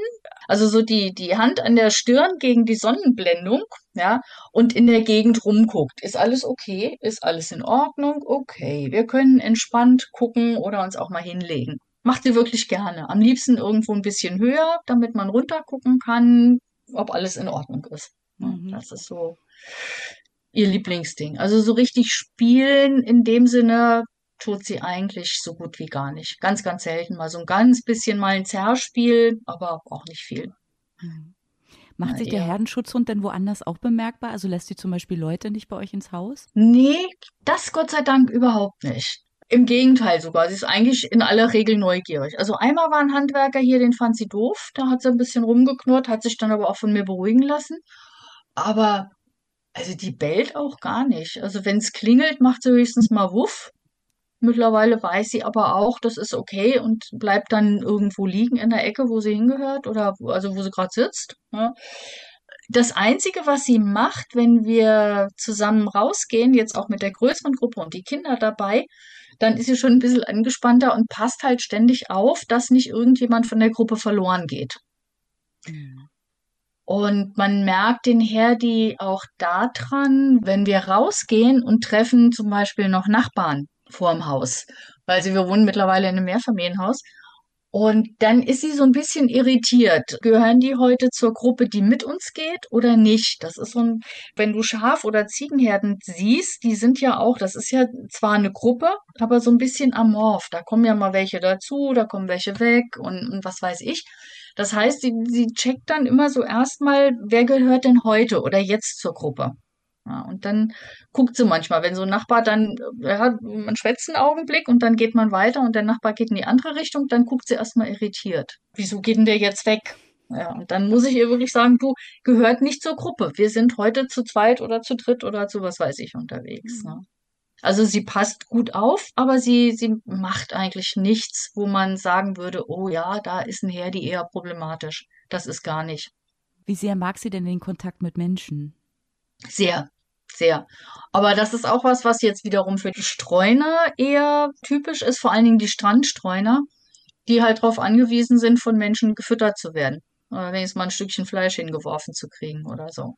also so die, die Hand an der Stirn gegen die Sonnenblendung, ja, und in der Gegend rumguckt. Ist alles okay? Ist alles in Ordnung? Okay. Wir können entspannt gucken oder uns auch mal hinlegen. Macht sie wirklich gerne. Am liebsten irgendwo ein bisschen höher, damit man runtergucken kann, ob alles in Ordnung ist. Mhm. Das ist so ihr Lieblingsding. Also so richtig spielen in dem Sinne tut sie eigentlich so gut wie gar nicht. Ganz, ganz selten mal so ein ganz bisschen mal ein Zerrspiel, aber auch nicht viel. Mhm. Macht sich der Herdenschutzhund denn woanders auch bemerkbar? Also lässt sie zum Beispiel Leute nicht bei euch ins Haus? Nee, das Gott sei Dank überhaupt nicht. Im Gegenteil sogar. Sie ist eigentlich in aller Regel neugierig. Also einmal war ein Handwerker hier, den fand sie doof. Da hat sie ein bisschen rumgeknurrt, hat sich dann aber auch von mir beruhigen lassen. Aber also die bellt auch gar nicht. Also wenn es klingelt, macht sie höchstens mal Wuff. Mittlerweile weiß sie aber auch, das ist okay und bleibt dann irgendwo liegen in der Ecke, wo sie hingehört oder also wo sie gerade sitzt. Ja. Das Einzige, was sie macht, wenn wir zusammen rausgehen, jetzt auch mit der größeren Gruppe und die Kinder dabei, dann ist sie schon ein bisschen angespannter und passt halt ständig auf, dass nicht irgendjemand von der Gruppe verloren geht. Mhm. Und man merkt den Herdi auch daran, wenn wir rausgehen und treffen zum Beispiel noch Nachbarn vorm Haus, weil sie, wir wohnen mittlerweile in einem Mehrfamilienhaus. Und dann ist sie so ein bisschen irritiert. Gehören die heute zur Gruppe, die mit uns geht oder nicht? Das ist so ein, wenn du Schaf- oder Ziegenherden siehst, die sind ja auch, das ist ja zwar eine Gruppe, aber so ein bisschen amorph. Da kommen ja mal welche dazu, da kommen welche weg und, und was weiß ich. Das heißt, sie, sie checkt dann immer so erstmal, wer gehört denn heute oder jetzt zur Gruppe? Ja, und dann guckt sie manchmal, wenn so ein Nachbar dann, ja, man schwätzt einen Augenblick und dann geht man weiter und der Nachbar geht in die andere Richtung, dann guckt sie erstmal irritiert. Wieso geht denn der jetzt weg? Ja, und dann muss ich ihr wirklich sagen, du gehört nicht zur Gruppe. Wir sind heute zu zweit oder zu dritt oder zu was weiß ich unterwegs. Mhm. Ne? Also sie passt gut auf, aber sie, sie macht eigentlich nichts, wo man sagen würde, oh ja, da ist ein Herdi eher problematisch. Das ist gar nicht. Wie sehr mag sie denn den Kontakt mit Menschen? Sehr, sehr. Aber das ist auch was, was jetzt wiederum für die Streuner eher typisch ist, vor allen Dingen die Strandstreuner, die halt darauf angewiesen sind, von Menschen gefüttert zu werden. Oder wenigstens mal ein Stückchen Fleisch hingeworfen zu kriegen oder so.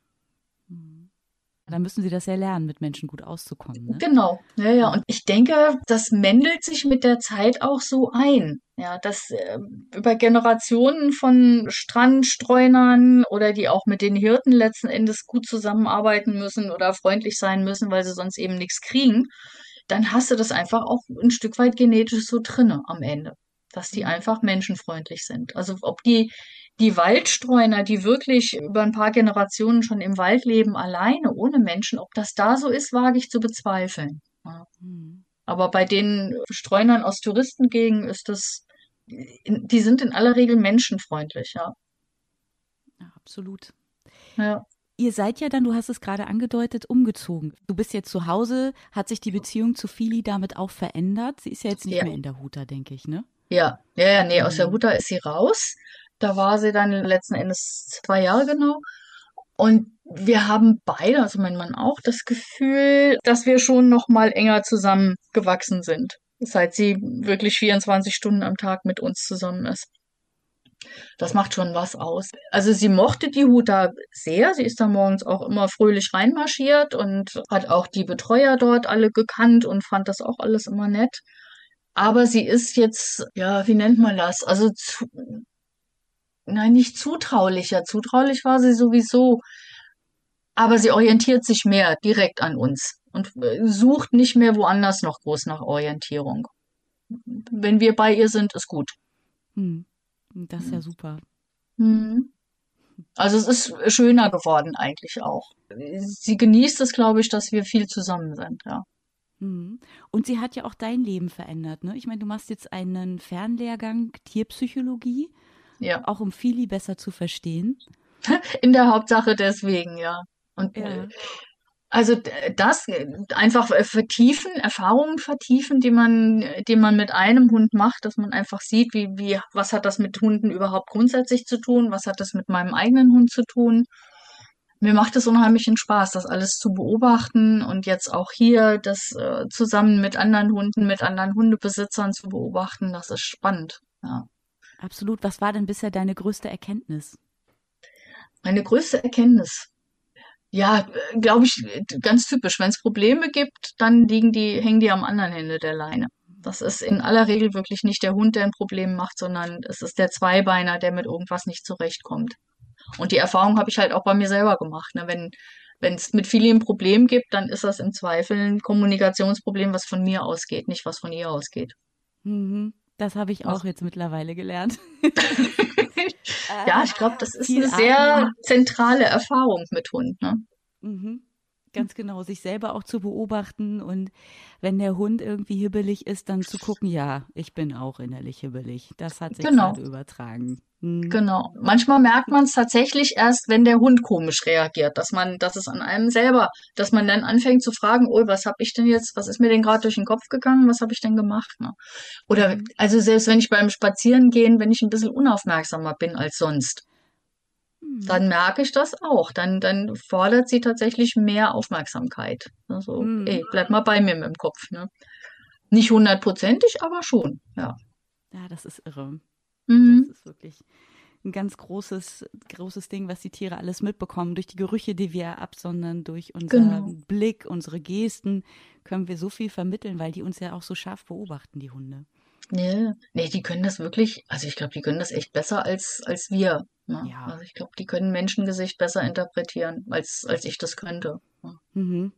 Dann müssen sie das ja lernen, mit Menschen gut auszukommen. Ne? Genau, ja, ja. Und ich denke, das mendelt sich mit der Zeit auch so ein. Ja, dass äh, über Generationen von Strandstreunern oder die auch mit den Hirten letzten Endes gut zusammenarbeiten müssen oder freundlich sein müssen, weil sie sonst eben nichts kriegen, dann hast du das einfach auch ein Stück weit genetisch so drinne am Ende, dass die mhm. einfach menschenfreundlich sind. Also ob die die Waldstreuner, die wirklich über ein paar Generationen schon im Wald leben, alleine, ohne Menschen, ob das da so ist, wage ich zu bezweifeln. Ja. Mhm. Aber bei den Streunern aus Touristengegenden ist das, die sind in aller Regel menschenfreundlich, ja. Ja, absolut. Ja. Ihr seid ja dann, du hast es gerade angedeutet, umgezogen. Du bist jetzt zu Hause. Hat sich die Beziehung zu Fili damit auch verändert? Sie ist ja jetzt nicht ja. mehr in der Huta, denke ich, ne? Ja, ja, ja, nee, aus der mhm. Huta ist sie raus. Da war sie dann letzten Endes zwei Jahre genau. Und wir haben beide, also mein Mann auch, das Gefühl, dass wir schon noch mal enger zusammengewachsen sind, seit sie wirklich 24 Stunden am Tag mit uns zusammen ist. Das macht schon was aus. Also sie mochte die Huta sehr. Sie ist da morgens auch immer fröhlich reinmarschiert und hat auch die Betreuer dort alle gekannt und fand das auch alles immer nett. Aber sie ist jetzt, ja, wie nennt man das? Also zu, nein, nicht zutraulicher. Zutraulich war sie sowieso. Aber sie orientiert sich mehr direkt an uns und äh, sucht nicht mehr woanders noch groß nach Orientierung. Wenn wir bei ihr sind, ist gut. Hm. Das ist ja super. Mhm. Also es ist schöner geworden eigentlich auch. Sie genießt es, glaube ich, dass wir viel zusammen sind, ja. Mhm. Und sie hat ja auch dein Leben verändert, ne? Ich meine, du machst jetzt einen Fernlehrgang Tierpsychologie, Ja. auch um Fili besser zu verstehen. In der Hauptsache deswegen, ja. Und Ja. äh, also das äh, einfach äh, vertiefen, Erfahrungen vertiefen, die man, die man mit einem Hund macht, dass man einfach sieht, wie, wie, was hat das mit Hunden überhaupt grundsätzlich zu tun, was hat das mit meinem eigenen Hund zu tun. Mir macht es unheimlichen Spaß, das alles zu beobachten und jetzt auch hier das äh, zusammen mit anderen Hunden, mit anderen Hundebesitzern zu beobachten, das ist spannend. Ja. Absolut. Was war denn bisher deine größte Erkenntnis? Meine größte Erkenntnis. Ja, glaube ich, ganz typisch. Wenn es Probleme gibt, dann liegen die, hängen die am anderen Ende der Leine. Das ist in aller Regel wirklich nicht der Hund, der ein Problem macht, sondern es ist der Zweibeiner, der mit irgendwas nicht zurechtkommt. Und die Erfahrung habe ich halt auch bei mir selber gemacht. Ne? Wenn wenn es mit vielen ein Problem gibt, dann ist das im Zweifel ein Kommunikationsproblem, was von mir ausgeht, nicht was von ihr ausgeht. Mhm. Das habe ich auch jetzt mittlerweile gelernt. Ja, ich glaube, das ist Viel eine sehr zentrale Erfahrung mit Hund. Ne? Mhm. Ganz genau, sich selber auch zu beobachten und wenn der Hund irgendwie hibbelig ist, dann zu gucken, ja, ich bin auch innerlich hibbelig. Das hat sich Genau. gerade übertragen. Mhm. Genau. Manchmal merkt man es tatsächlich erst, wenn der Hund komisch reagiert, dass man, dass es an einem selber, dass man dann anfängt zu fragen, oh, was habe ich denn jetzt, was ist mir denn gerade durch den Kopf gegangen, was habe ich denn gemacht? Ne? Oder also selbst wenn ich beim Spazierengehen, wenn ich ein bisschen unaufmerksamer bin als sonst, Mhm. Dann merke ich das auch. Dann, dann fordert sie tatsächlich mehr Aufmerksamkeit. Also, Mhm. ey, bleib mal bei mir mit dem Kopf. Ne? Nicht hundertprozentig, aber schon. Ja. Ja, das ist irre. Mhm. Das ist wirklich ein ganz großes, großes Ding, was die Tiere alles mitbekommen. Durch die Gerüche, die wir absondern, durch unseren Genau. Blick, unsere Gesten, können wir so viel vermitteln, weil die uns ja auch so scharf beobachten, die Hunde. Nee, nee, die können das wirklich, also ich glaube, die können das echt besser als, als wir. Ne? Ja. Also ich glaube, die können Menschengesicht besser interpretieren, als, als ich das könnte. Ne? Mhm.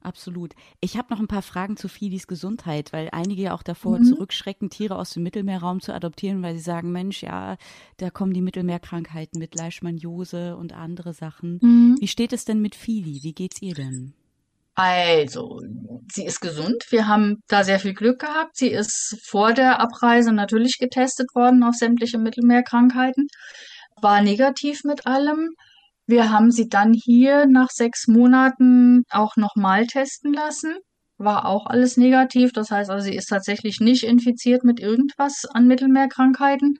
Absolut. Ich habe noch ein paar Fragen zu Filis Gesundheit, weil einige ja auch davor Mhm. zurückschrecken, Tiere aus dem Mittelmeerraum zu adoptieren, weil sie sagen, Mensch, ja, da kommen die Mittelmeerkrankheiten mit Leishmaniose und andere Sachen. Mhm. Wie steht es denn mit Fili? Wie geht's ihr denn? Also, sie ist gesund. Wir haben da sehr viel Glück gehabt. Sie ist vor der Abreise natürlich getestet worden auf sämtliche Mittelmeerkrankheiten, war negativ mit allem. Wir haben sie dann hier nach sechs Monaten auch nochmal testen lassen. War auch alles negativ. Das heißt also, sie ist tatsächlich nicht infiziert mit irgendwas an Mittelmeerkrankheiten.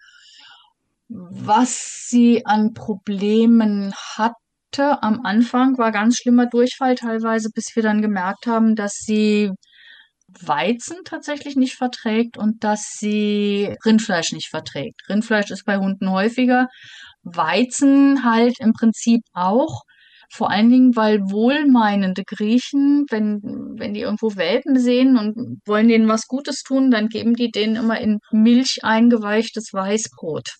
Was sie an Problemen hatte am Anfang, war ganz schlimmer Durchfall teilweise, bis wir dann gemerkt haben, dass sie Weizen tatsächlich nicht verträgt und dass sie Rindfleisch nicht verträgt. Rindfleisch ist bei Hunden häufiger, Weizen halt im Prinzip auch. Vor allen Dingen, weil wohlmeinende Griechen, wenn, wenn die irgendwo Welpen sehen und wollen denen was Gutes tun, dann geben die denen immer in Milch eingeweichtes Weißbrot.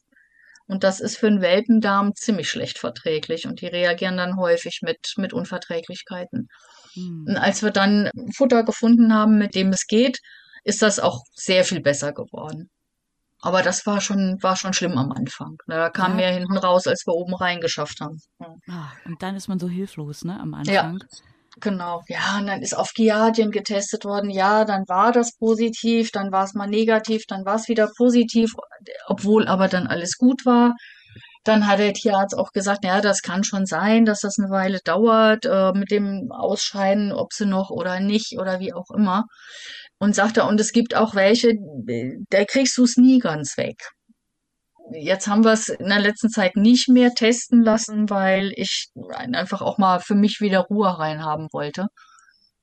Und das ist für einen Welpendarm ziemlich schlecht verträglich und die reagieren dann häufig mit, mit Unverträglichkeiten. Hm. Und als wir dann Futter gefunden haben, mit dem es geht, ist das auch sehr viel besser geworden. Aber das war schon, war schon schlimm am Anfang. Da kam Ja. mehr hinten raus, als wir oben reingeschafft haben. Ja. Ah, und dann ist man so hilflos, ne, am Ja. Genau, ja, und dann ist auf Giardien getestet worden. Ja, dann war das positiv, dann war es mal negativ, dann war es wieder positiv, obwohl aber dann alles gut war. Dann hat der Tierarzt auch gesagt, ja, das kann schon sein, dass das eine Weile dauert äh, mit dem Ausscheiden, ob sie noch oder nicht oder wie auch immer. Und sagte, und es gibt auch welche, da kriegst du es nie ganz weg. Jetzt haben wir es in der letzten Zeit nicht mehr testen lassen, weil ich einfach auch mal für mich wieder Ruhe reinhaben wollte.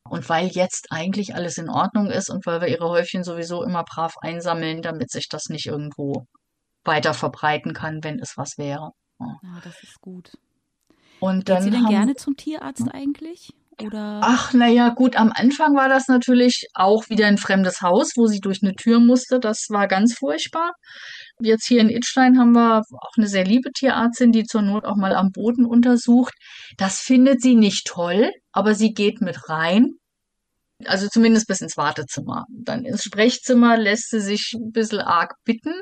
Und weil jetzt eigentlich alles in Ordnung ist und weil wir ihre Häufchen sowieso immer brav einsammeln, damit sich das nicht irgendwo weiter verbreiten kann, wenn es was wäre. Ja, ja das ist gut. Und Geht dann sie denn haben, gerne zum Tierarzt eigentlich? Oder? Ach, naja, gut, am Anfang war das natürlich auch wieder ein fremdes Haus, wo sie durch eine Tür musste. Das war ganz furchtbar. Jetzt hier in Idstein haben wir auch eine sehr liebe Tierärztin, die zur Not auch mal am Boden untersucht. Das findet sie nicht toll, aber sie geht mit rein. Also zumindest bis ins Wartezimmer. Dann ins Sprechzimmer lässt sie sich ein bisschen arg bitten,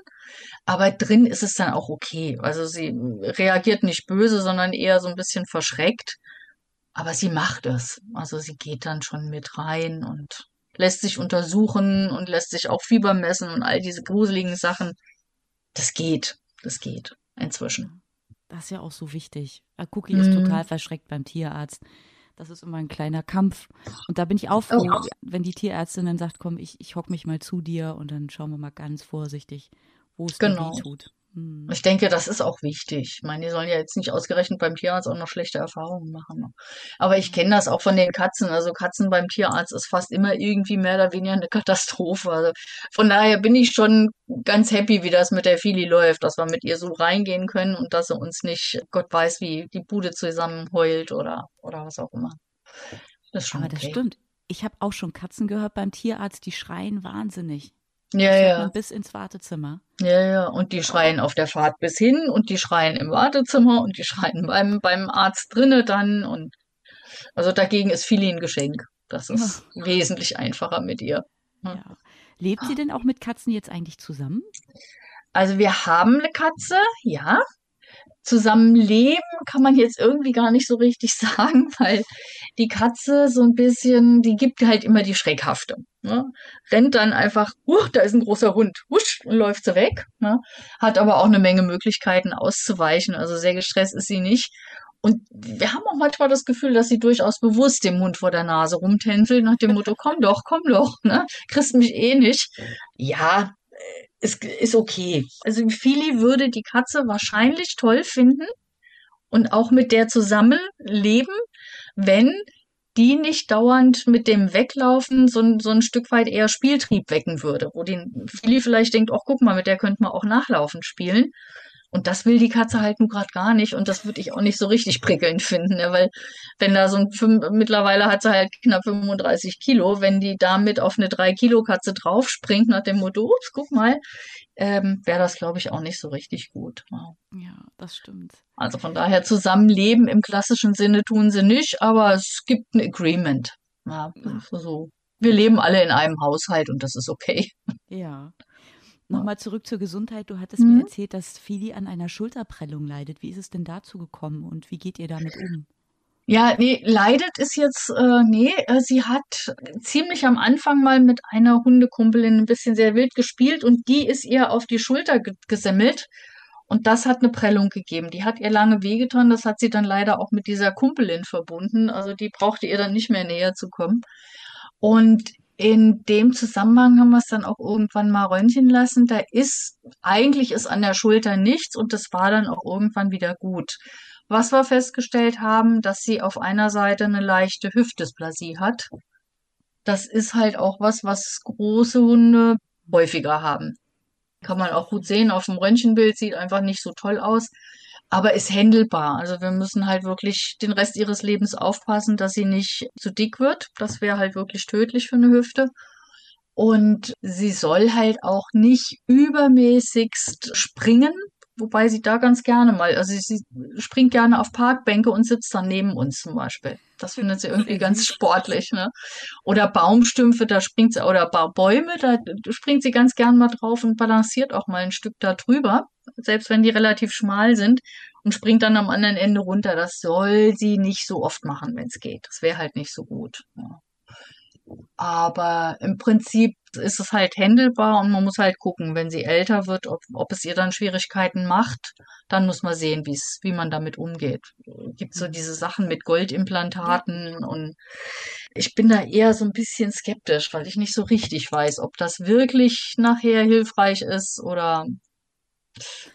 aber drin ist es dann auch okay. Also sie reagiert nicht böse, sondern eher so ein bisschen verschreckt. Aber sie macht es. Also sie geht dann schon mit rein und lässt sich untersuchen und lässt sich auch Fieber messen und all diese gruseligen Sachen. Das geht. Das geht inzwischen. Das ist ja auch so wichtig. Äh, Cookie ist Mhm. total verschreckt beim Tierarzt. Das ist immer ein kleiner Kampf. Und da bin ich auch froh, Oh. wenn die Tierärztin dann sagt, komm, ich, ich hock mich mal zu dir und dann schauen wir mal ganz vorsichtig, wo es Genau. tut. Hm. Ich denke, das ist auch wichtig. Ich meine, die sollen ja jetzt nicht ausgerechnet beim Tierarzt auch noch schlechte Erfahrungen machen. ne? Aber ich kenne das auch von den Katzen. Also Katzen beim Tierarzt ist fast immer irgendwie mehr oder weniger eine Katastrophe. Also von daher bin ich schon ganz happy, wie das mit der Fili läuft, dass wir mit ihr so reingehen können und dass sie uns nicht, Gott weiß, wie die Bude zusammenheult oder, oder was auch immer. Das Aber das okay. stimmt. Ich habe auch schon Katzen gehört beim Tierarzt, die schreien wahnsinnig. Ja, ja. bis ins Wartezimmer. Ja, ja, und die schreien auf der Fahrt bis hin und die schreien im Wartezimmer und die schreien beim, beim Arzt drinne dann und also dagegen ist Fili ein Geschenk. Das ist wesentlich einfacher mit ihr. Ja. Ja. Lebt sie denn auch mit Katzen jetzt eigentlich zusammen? Also wir haben eine Katze, ja. Zusammenleben kann man jetzt irgendwie gar nicht so richtig sagen, weil die Katze so ein bisschen, die gibt halt immer die Schreckhafte. Ne? Rennt dann einfach, huch, da ist ein großer Hund, husch, und läuft sie weg. Ne? Hat aber auch eine Menge Möglichkeiten auszuweichen. Also sehr gestresst ist sie nicht. Und wir haben auch manchmal das Gefühl, dass sie durchaus bewusst dem Hund vor der Nase rumtänzelt, nach dem Motto, komm doch, komm doch, ne? Kriegst mich eh nicht. Ja, ist, ist okay. Also Fili würde die Katze wahrscheinlich toll finden und auch mit der zusammenleben, wenn die nicht dauernd mit dem Weglaufen so, ein- so ein Stück weit eher Spieltrieb wecken würde, wo den Fili vielleicht denkt, ach guck mal, mit der könnte man auch nachlaufen spielen. Und das will die Katze halt nun gerade gar nicht und das würde ich auch nicht so richtig prickelnd finden, ne? weil wenn da so ein, fünf- mittlerweile hat sie halt knapp 35 Kilo, wenn die damit auf eine 3-Kilo-Katze draufspringt nach dem Motto, ups, guck mal, ähm, wäre das, glaube ich, auch nicht so richtig gut. Ja. Ja, das stimmt. Also von daher zusammenleben im klassischen Sinne tun sie nicht, aber es gibt ein Agreement. Ja, so. Wir leben alle in einem Haushalt und das ist okay. Ja. Nochmal zurück zur Gesundheit. Du hattest Mhm. mir erzählt, dass Fili an einer Schulterprellung leidet. Wie ist es denn dazu gekommen und wie geht ihr damit um? Ja, nee, leidet ist jetzt, äh, nee, äh, sie hat ziemlich am Anfang mal mit einer Hundekumpelin ein bisschen sehr wild gespielt und die ist ihr auf die Schulter ge gesemmelt und das hat eine Prellung gegeben. Die hat ihr lange wehgetan, das hat sie dann leider auch mit dieser Kumpelin verbunden, also die brauchte ihr dann nicht mehr näher zu kommen. Und in dem Zusammenhang haben wir es dann auch irgendwann mal röntgen lassen. Da ist, eigentlich ist an der Schulter nichts und das war dann auch irgendwann wieder gut. Was wir festgestellt haben, dass sie auf einer Seite eine leichte Hüftdysplasie hat. Das ist halt auch was, was große Hunde häufiger haben. Kann man auch gut sehen. Auf dem Röntgenbild sieht einfach nicht so toll aus, aber ist händelbar. Also wir müssen halt wirklich den Rest ihres Lebens aufpassen, dass sie nicht zu dick wird. Das wäre halt wirklich tödlich für eine Hüfte. Und sie soll halt auch nicht übermäßigst springen, wobei sie da ganz gerne mal, also sie, springt gerne auf Parkbänke und sitzt dann neben uns zum Beispiel. Das findet sie irgendwie ganz süß. sportlich, ne? Oder Baumstümpfe, da springt sie, oder Bäume, da springt sie ganz gern mal drauf und balanciert auch mal ein Stück da drüber, selbst wenn die relativ schmal sind und springt dann am anderen Ende runter. Das soll sie nicht so oft machen, wenn es geht. Das wäre halt nicht so gut. Ja. Aber im Prinzip ist es halt händelbar und man muss halt gucken, wenn sie älter wird, ob, ob es ihr dann Schwierigkeiten macht, dann muss man sehen, wie es, wie man damit umgeht. Gibt so diese Sachen mit Goldimplantaten und ich bin da eher so ein bisschen skeptisch, weil ich nicht so richtig weiß, ob das wirklich nachher hilfreich ist oder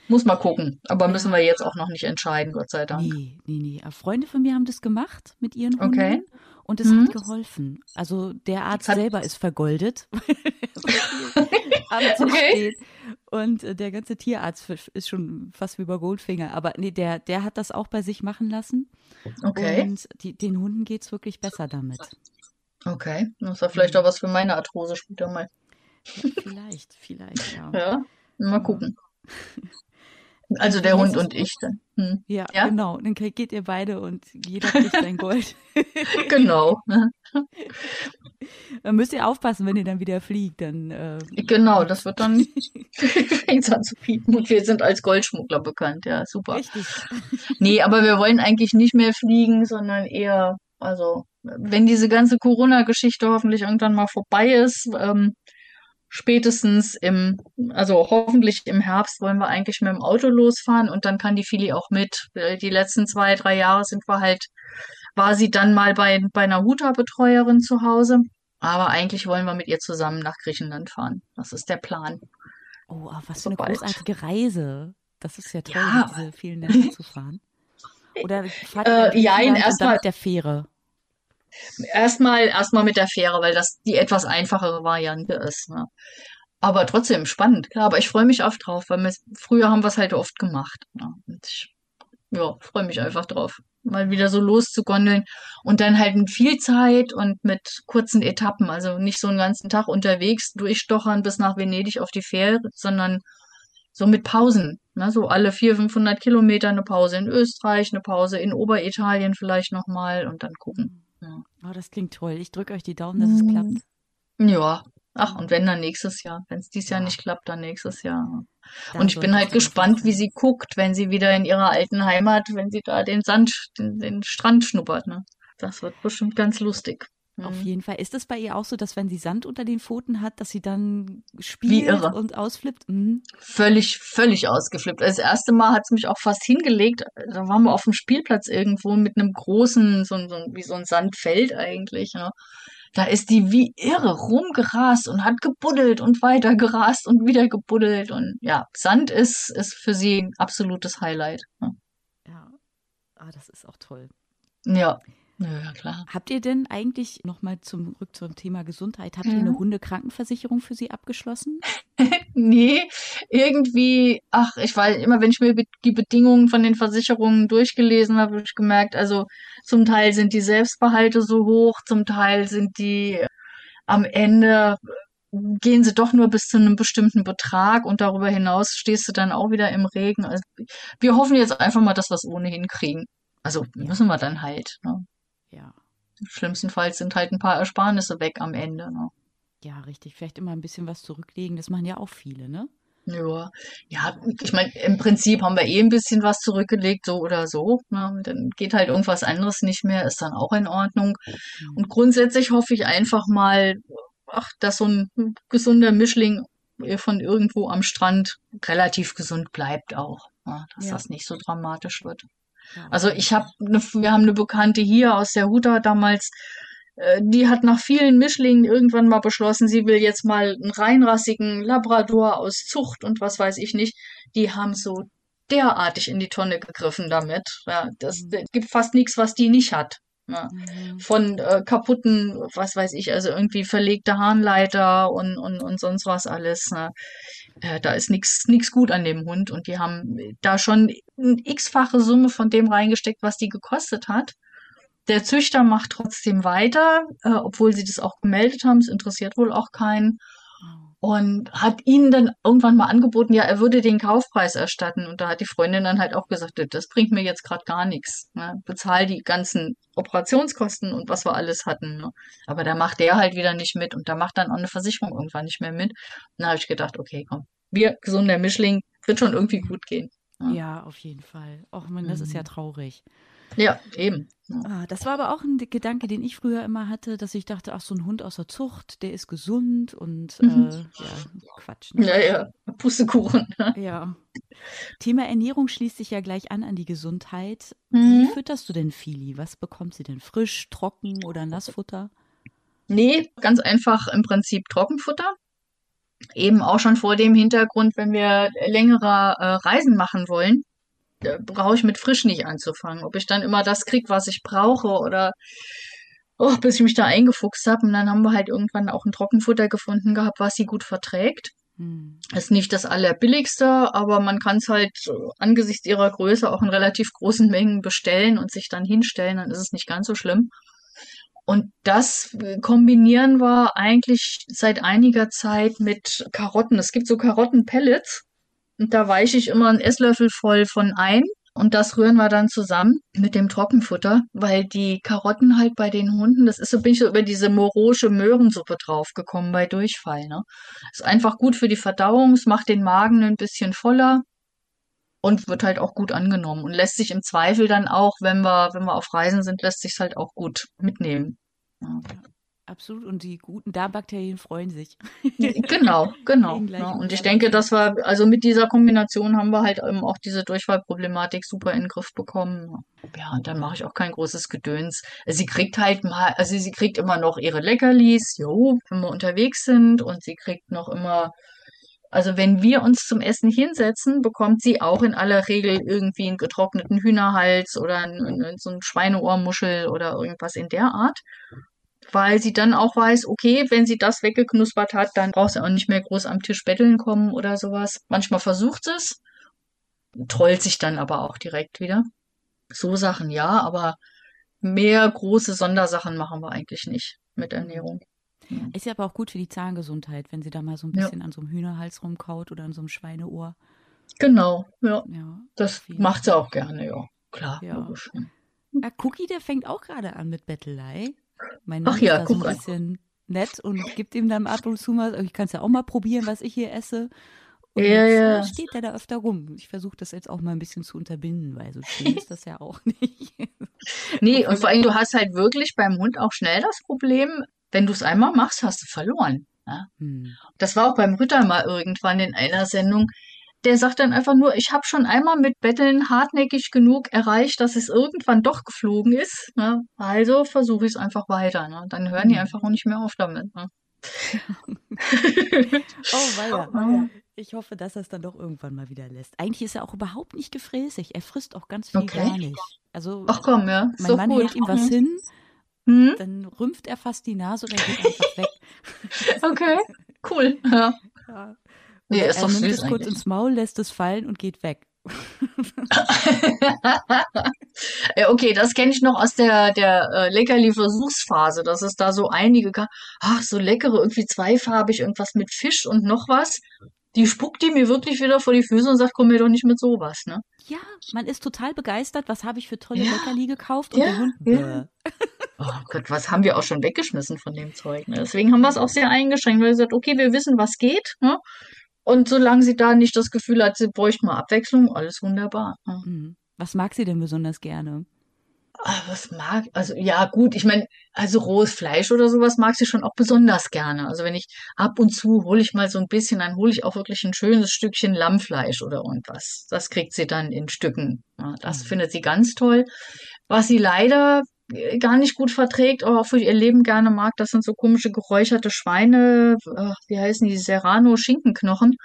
Muss mal gucken. Aber müssen wir jetzt auch noch nicht entscheiden, Gott sei Dank. Nee, nee, nee. Freunde von mir haben das gemacht mit ihren Hunden. Okay. Und es Mhm. hat geholfen. Also der Arzt Hat- selber ist vergoldet. Okay. Und äh, der ganze Tierarzt ist schon fast wie bei Goldfinger. Aber nee, der, der hat das auch bei sich machen lassen. Okay. Und die, den Hunden geht's wirklich besser damit. Okay. Das ist ja vielleicht auch was für meine Arthrose später mal. Vielleicht, vielleicht, ja. Ja. Mal gucken. Also der Hund und ich dann. Hm. Ja, Ja? genau. Dann geht ihr beide und jeder kriegt sein Gold. Genau. Dann müsst ihr aufpassen, wenn ihr dann wieder fliegt. Dann äh, Genau, das wird dann fängt an zu piepen. Und wir sind als Goldschmuggler bekannt. Ja, super. richtig. Nee, aber wir wollen eigentlich nicht mehr fliegen, sondern eher, also, wenn diese ganze Corona-Geschichte hoffentlich irgendwann mal vorbei ist, ähm, spätestens im, also hoffentlich im Herbst wollen wir eigentlich mit dem Auto losfahren und dann kann die Fili auch mit. Weil Die letzten zwei, drei Jahre sind wir halt, war sie dann mal bei, bei einer Huta-Betreuerin zu Hause. Aber eigentlich wollen wir mit ihr zusammen nach Griechenland fahren. Das ist der Plan. Oh, ah, was für eine Sobald. großartige Reise. Das ist ja toll, Ja. diese vielen Länder zu fahren. Oder fahrt Äh, nach jein, Griechenland und erst dann mal- mit der Fähre? Erstmal, erstmal mit der Fähre, weil das die etwas einfachere Variante ist. Ne? Aber trotzdem spannend, klar. Aber ich freue mich oft drauf, weil wir, früher haben wir es halt oft gemacht. Ne? Ich, ja, freue mich einfach drauf, mal wieder so loszugondeln und dann halt mit viel Zeit und mit kurzen Etappen. Also nicht so einen ganzen Tag unterwegs durchstochern bis nach Venedig auf die Fähre, sondern so mit Pausen. Ne? So alle 400, 500 Kilometer eine Pause in Österreich, eine Pause in Oberitalien vielleicht nochmal und dann gucken. Ja. Oh, das klingt toll. Ich drücke euch die Daumen, dass es Mm. klappt. Ja, ach, und wenn dann nächstes Jahr. Wenn es dieses Jahr Ja. nicht klappt, dann nächstes Jahr. Da Und ich bin halt gespannt, wie sie guckt, wenn sie wieder in ihrer alten Heimat, wenn sie da den Sand, den, den Strand schnuppert, ne? Das wird bestimmt ganz lustig. Auf Mhm. jeden Fall. Ist es bei ihr auch so, dass wenn sie Sand unter den Pfoten hat, dass sie dann spielt und ausflippt? Mhm. Völlig, völlig ausgeflippt. Das erste Mal hat es mich auch fast hingelegt. Da waren wir auf dem Spielplatz irgendwo mit einem großen, so, ein- so, wie so ein Sandfeld eigentlich, ne? Da ist die wie irre rumgerast und hat gebuddelt und weiter gerast und wieder gebuddelt. Und ja, Sand ist, ist für sie ein absolutes Highlight. Ne? Ja. Ah, das ist auch toll. Ja, ja, klar. Habt ihr denn eigentlich nochmal zurück zum Thema Gesundheit, habt ihr Ja. eine Hundekrankenversicherung für sie abgeschlossen? Nee, irgendwie, ach, ich weiß, immer wenn ich mir die Bedingungen von den Versicherungen durchgelesen habe, habe ich gemerkt, also zum Teil sind die Selbstbehalte so hoch, zum Teil sind die am Ende gehen sie doch nur bis zu einem bestimmten Betrag und darüber hinaus stehst du dann auch wieder im Regen. Also wir hoffen jetzt einfach mal, dass wir es ohnehin kriegen. Also müssen wir dann halt. Ne? Ja. Schlimmstenfalls sind halt ein paar Ersparnisse weg am Ende. Ne? Ja, richtig. Vielleicht immer ein bisschen was zurücklegen. Das machen ja auch viele, ne? Ja, ja, ich meine, im Prinzip haben wir eh ein bisschen was zurückgelegt, so oder so. Ne? Dann geht halt irgendwas anderes nicht mehr, ist dann auch in Ordnung. Mhm. Und grundsätzlich hoffe ich einfach mal, ach, dass so ein gesunder Mischling von irgendwo am Strand relativ gesund bleibt auch. Ne? Dass Ja. das nicht so dramatisch wird. Also ich habe, ne, wir haben eine Bekannte hier aus der Huta damals, äh, die hat nach vielen Mischlingen irgendwann mal beschlossen, sie will jetzt mal einen reinrassigen Labrador aus Zucht und was weiß ich nicht. Die haben so derartig in die Tonne gegriffen damit. Ja, das Mhm. es gibt fast nichts, was die nicht hat. Ja. Mhm. Von äh, kaputten, was weiß ich, also irgendwie verlegte Harnleiter und, und, und sonst was alles. Ne? Äh, da ist nichts nix gut an dem Hund und die haben da schon eine x-fache Summe von dem reingesteckt, was die gekostet hat. Der Züchter macht trotzdem weiter, äh, obwohl sie das auch gemeldet haben. Es interessiert wohl auch keinen. Und hat ihnen dann irgendwann mal angeboten, ja, er würde den Kaufpreis erstatten. Und da hat die Freundin dann halt auch gesagt, das bringt mir jetzt gerade gar nichts. Ne? Bezahl die ganzen Operationskosten und was wir alles hatten. Ne? Aber da macht der halt wieder nicht mit und da macht dann auch eine Versicherung irgendwann nicht mehr mit. Und da habe ich gedacht, okay, komm, wir, gesunder Mischling, wird schon irgendwie gut gehen. Ja, Ja, auf jeden Fall. Och man, das ist ja Mhm. traurig. Ja eben. Ah, das war aber auch ein Gedanke, den ich früher immer hatte, dass ich dachte, ach, so ein Hund aus der Zucht, der ist gesund und Mhm. äh, ja, Quatsch. Ne? Ja, ja, Pustekuchen. ne? Ja. Thema Ernährung schließt sich ja gleich an an die Gesundheit. Wie Mhm. fütterst du denn Fili? Was bekommt sie denn? Frisch, trocken oder Nassfutter? Nee, ganz einfach im Prinzip Trockenfutter. Eben auch schon vor dem Hintergrund, wenn wir längere äh, Reisen machen wollen, brauche ich mit frisch nicht anzufangen. Ob ich dann immer das kriege, was ich brauche oder oh, bis ich mich da eingefuchst habe. Und dann haben wir halt irgendwann auch ein Trockenfutter gefunden gehabt, was sie gut verträgt. Hm. Ist nicht das allerbilligste, aber man kann es halt angesichts ihrer Größe auch in relativ großen Mengen bestellen und sich dann hinstellen, dann ist es nicht ganz so schlimm. Und das kombinieren wir eigentlich seit einiger Zeit mit Karotten. Es gibt so Karottenpellets und da weiche ich immer einen Esslöffel voll von ein und das rühren wir dann zusammen mit dem Trockenfutter, weil die Karotten halt bei den Hunden, das ist so, bin ich so über diese morosche Möhrensuppe draufgekommen bei Durchfall. Ne? Ist einfach gut für die Verdauung, es macht den Magen ein bisschen voller und wird halt auch gut angenommen und lässt sich im Zweifel dann auch, wenn wir, wenn wir auf Reisen sind, lässt sich halt auch gut mitnehmen. Ja. Absolut. Und die guten Darmbakterien freuen sich. Genau, genau. Ja. Und ich denke, dass wir, also mit dieser Kombination haben wir halt eben auch diese Durchfallproblematik super in den Griff bekommen. Ja, und dann mache ich auch kein großes Gedöns. Sie kriegt halt mal, also sie kriegt immer noch ihre Leckerlis, jo, wenn wir unterwegs sind und sie kriegt noch immer also wenn wir uns zum Essen hinsetzen, bekommt sie auch in aller Regel irgendwie einen getrockneten Hühnerhals oder einen, so ein Schweineohrmuschel oder irgendwas in der Art weil sie dann auch weiß, okay, wenn sie das weggeknuspert hat, dann braucht sie auch nicht mehr groß am Tisch betteln kommen oder sowas. Manchmal versucht sie es, trollt sich dann aber auch direkt wieder. So Sachen ja, aber mehr große Sondersachen machen wir eigentlich nicht mit Ernährung. Ja. Ist ja aber auch gut für die Zahngesundheit, wenn sie da mal so ein bisschen ja. an so einem Hühnerhals rumkaut oder an so einem Schweineohr. Genau, ja. ja das macht sie auch gerne, ja. Klar, ja. logisch. Ja, Cookie, der fängt auch gerade an mit Bettelei. Mein Mann Ach ja, ist da so ein bisschen nett und gibt ihm dann ab und zu mal, ich kann es ja auch mal probieren, was ich hier esse. Und ja, ja. steht er da öfter rum. Ich versuche das jetzt auch mal ein bisschen zu unterbinden, weil so schön ist das ja auch nicht. nee, und vor allem, du hast halt wirklich beim Hund auch schnell das Problem, wenn du es einmal machst, hast du verloren. Ja? Hm. Das war auch beim Ritter mal irgendwann in einer Sendung der sagt dann einfach nur, ich habe schon einmal mit Betteln hartnäckig genug erreicht, dass es irgendwann doch geflogen ist. Ne? Also versuche ich es einfach weiter. Ne? Dann hören die mhm. einfach auch nicht mehr auf damit. Ne? oh, weia. Ich hoffe, dass er es dann doch irgendwann mal wieder lässt. Eigentlich ist er auch überhaupt nicht gefräßig. Er frisst auch ganz viel okay. gar nicht. Also, Ach komm, ja. Mein Mann gut. hält ihm was mhm. hin, hm? dann rümpft er fast die Nase und er geht einfach weg. okay, cool. Ja. ja. Nee, ist er doch nimmt süß es kurz ins Maul, lässt es fallen und geht weg. okay, das kenne ich noch aus der, der äh, Leckerli-Versuchsphase, dass es da so einige gab, ach, so leckere, irgendwie zweifarbig, irgendwas mit Fisch und noch was. Die spuckt die mir wirklich wieder vor die Füße und sagt, komm mir doch nicht mit sowas, ne? Ja, man ist total begeistert, was habe ich für tolle ja. Leckerli gekauft und ja, der Hund, ja. Oh Gott, was haben wir auch schon weggeschmissen von dem Zeug, ne? Deswegen haben wir es auch sehr eingeschränkt, weil wir gesagt, okay, wir wissen, was geht, ne? Und solange sie da nicht das Gefühl hat, sie bräuchte mal Abwechslung, alles wunderbar. Mhm. Was mag sie denn besonders gerne? Ach, was mag, also ja gut, ich meine, also rohes Fleisch oder sowas mag sie schon auch besonders gerne. Also wenn ich ab und zu hole ich mal so ein bisschen, dann hole ich auch wirklich ein schönes Stückchen Lammfleisch oder irgendwas. Das kriegt sie dann in Stücken. Ja, das mhm. findet sie ganz toll. Was sie leider gar nicht gut verträgt, aber auch für ihr Leben gerne mag. Das sind so komische geräucherte Schweine, äh, wie heißen die, Serrano-Schinkenknochen.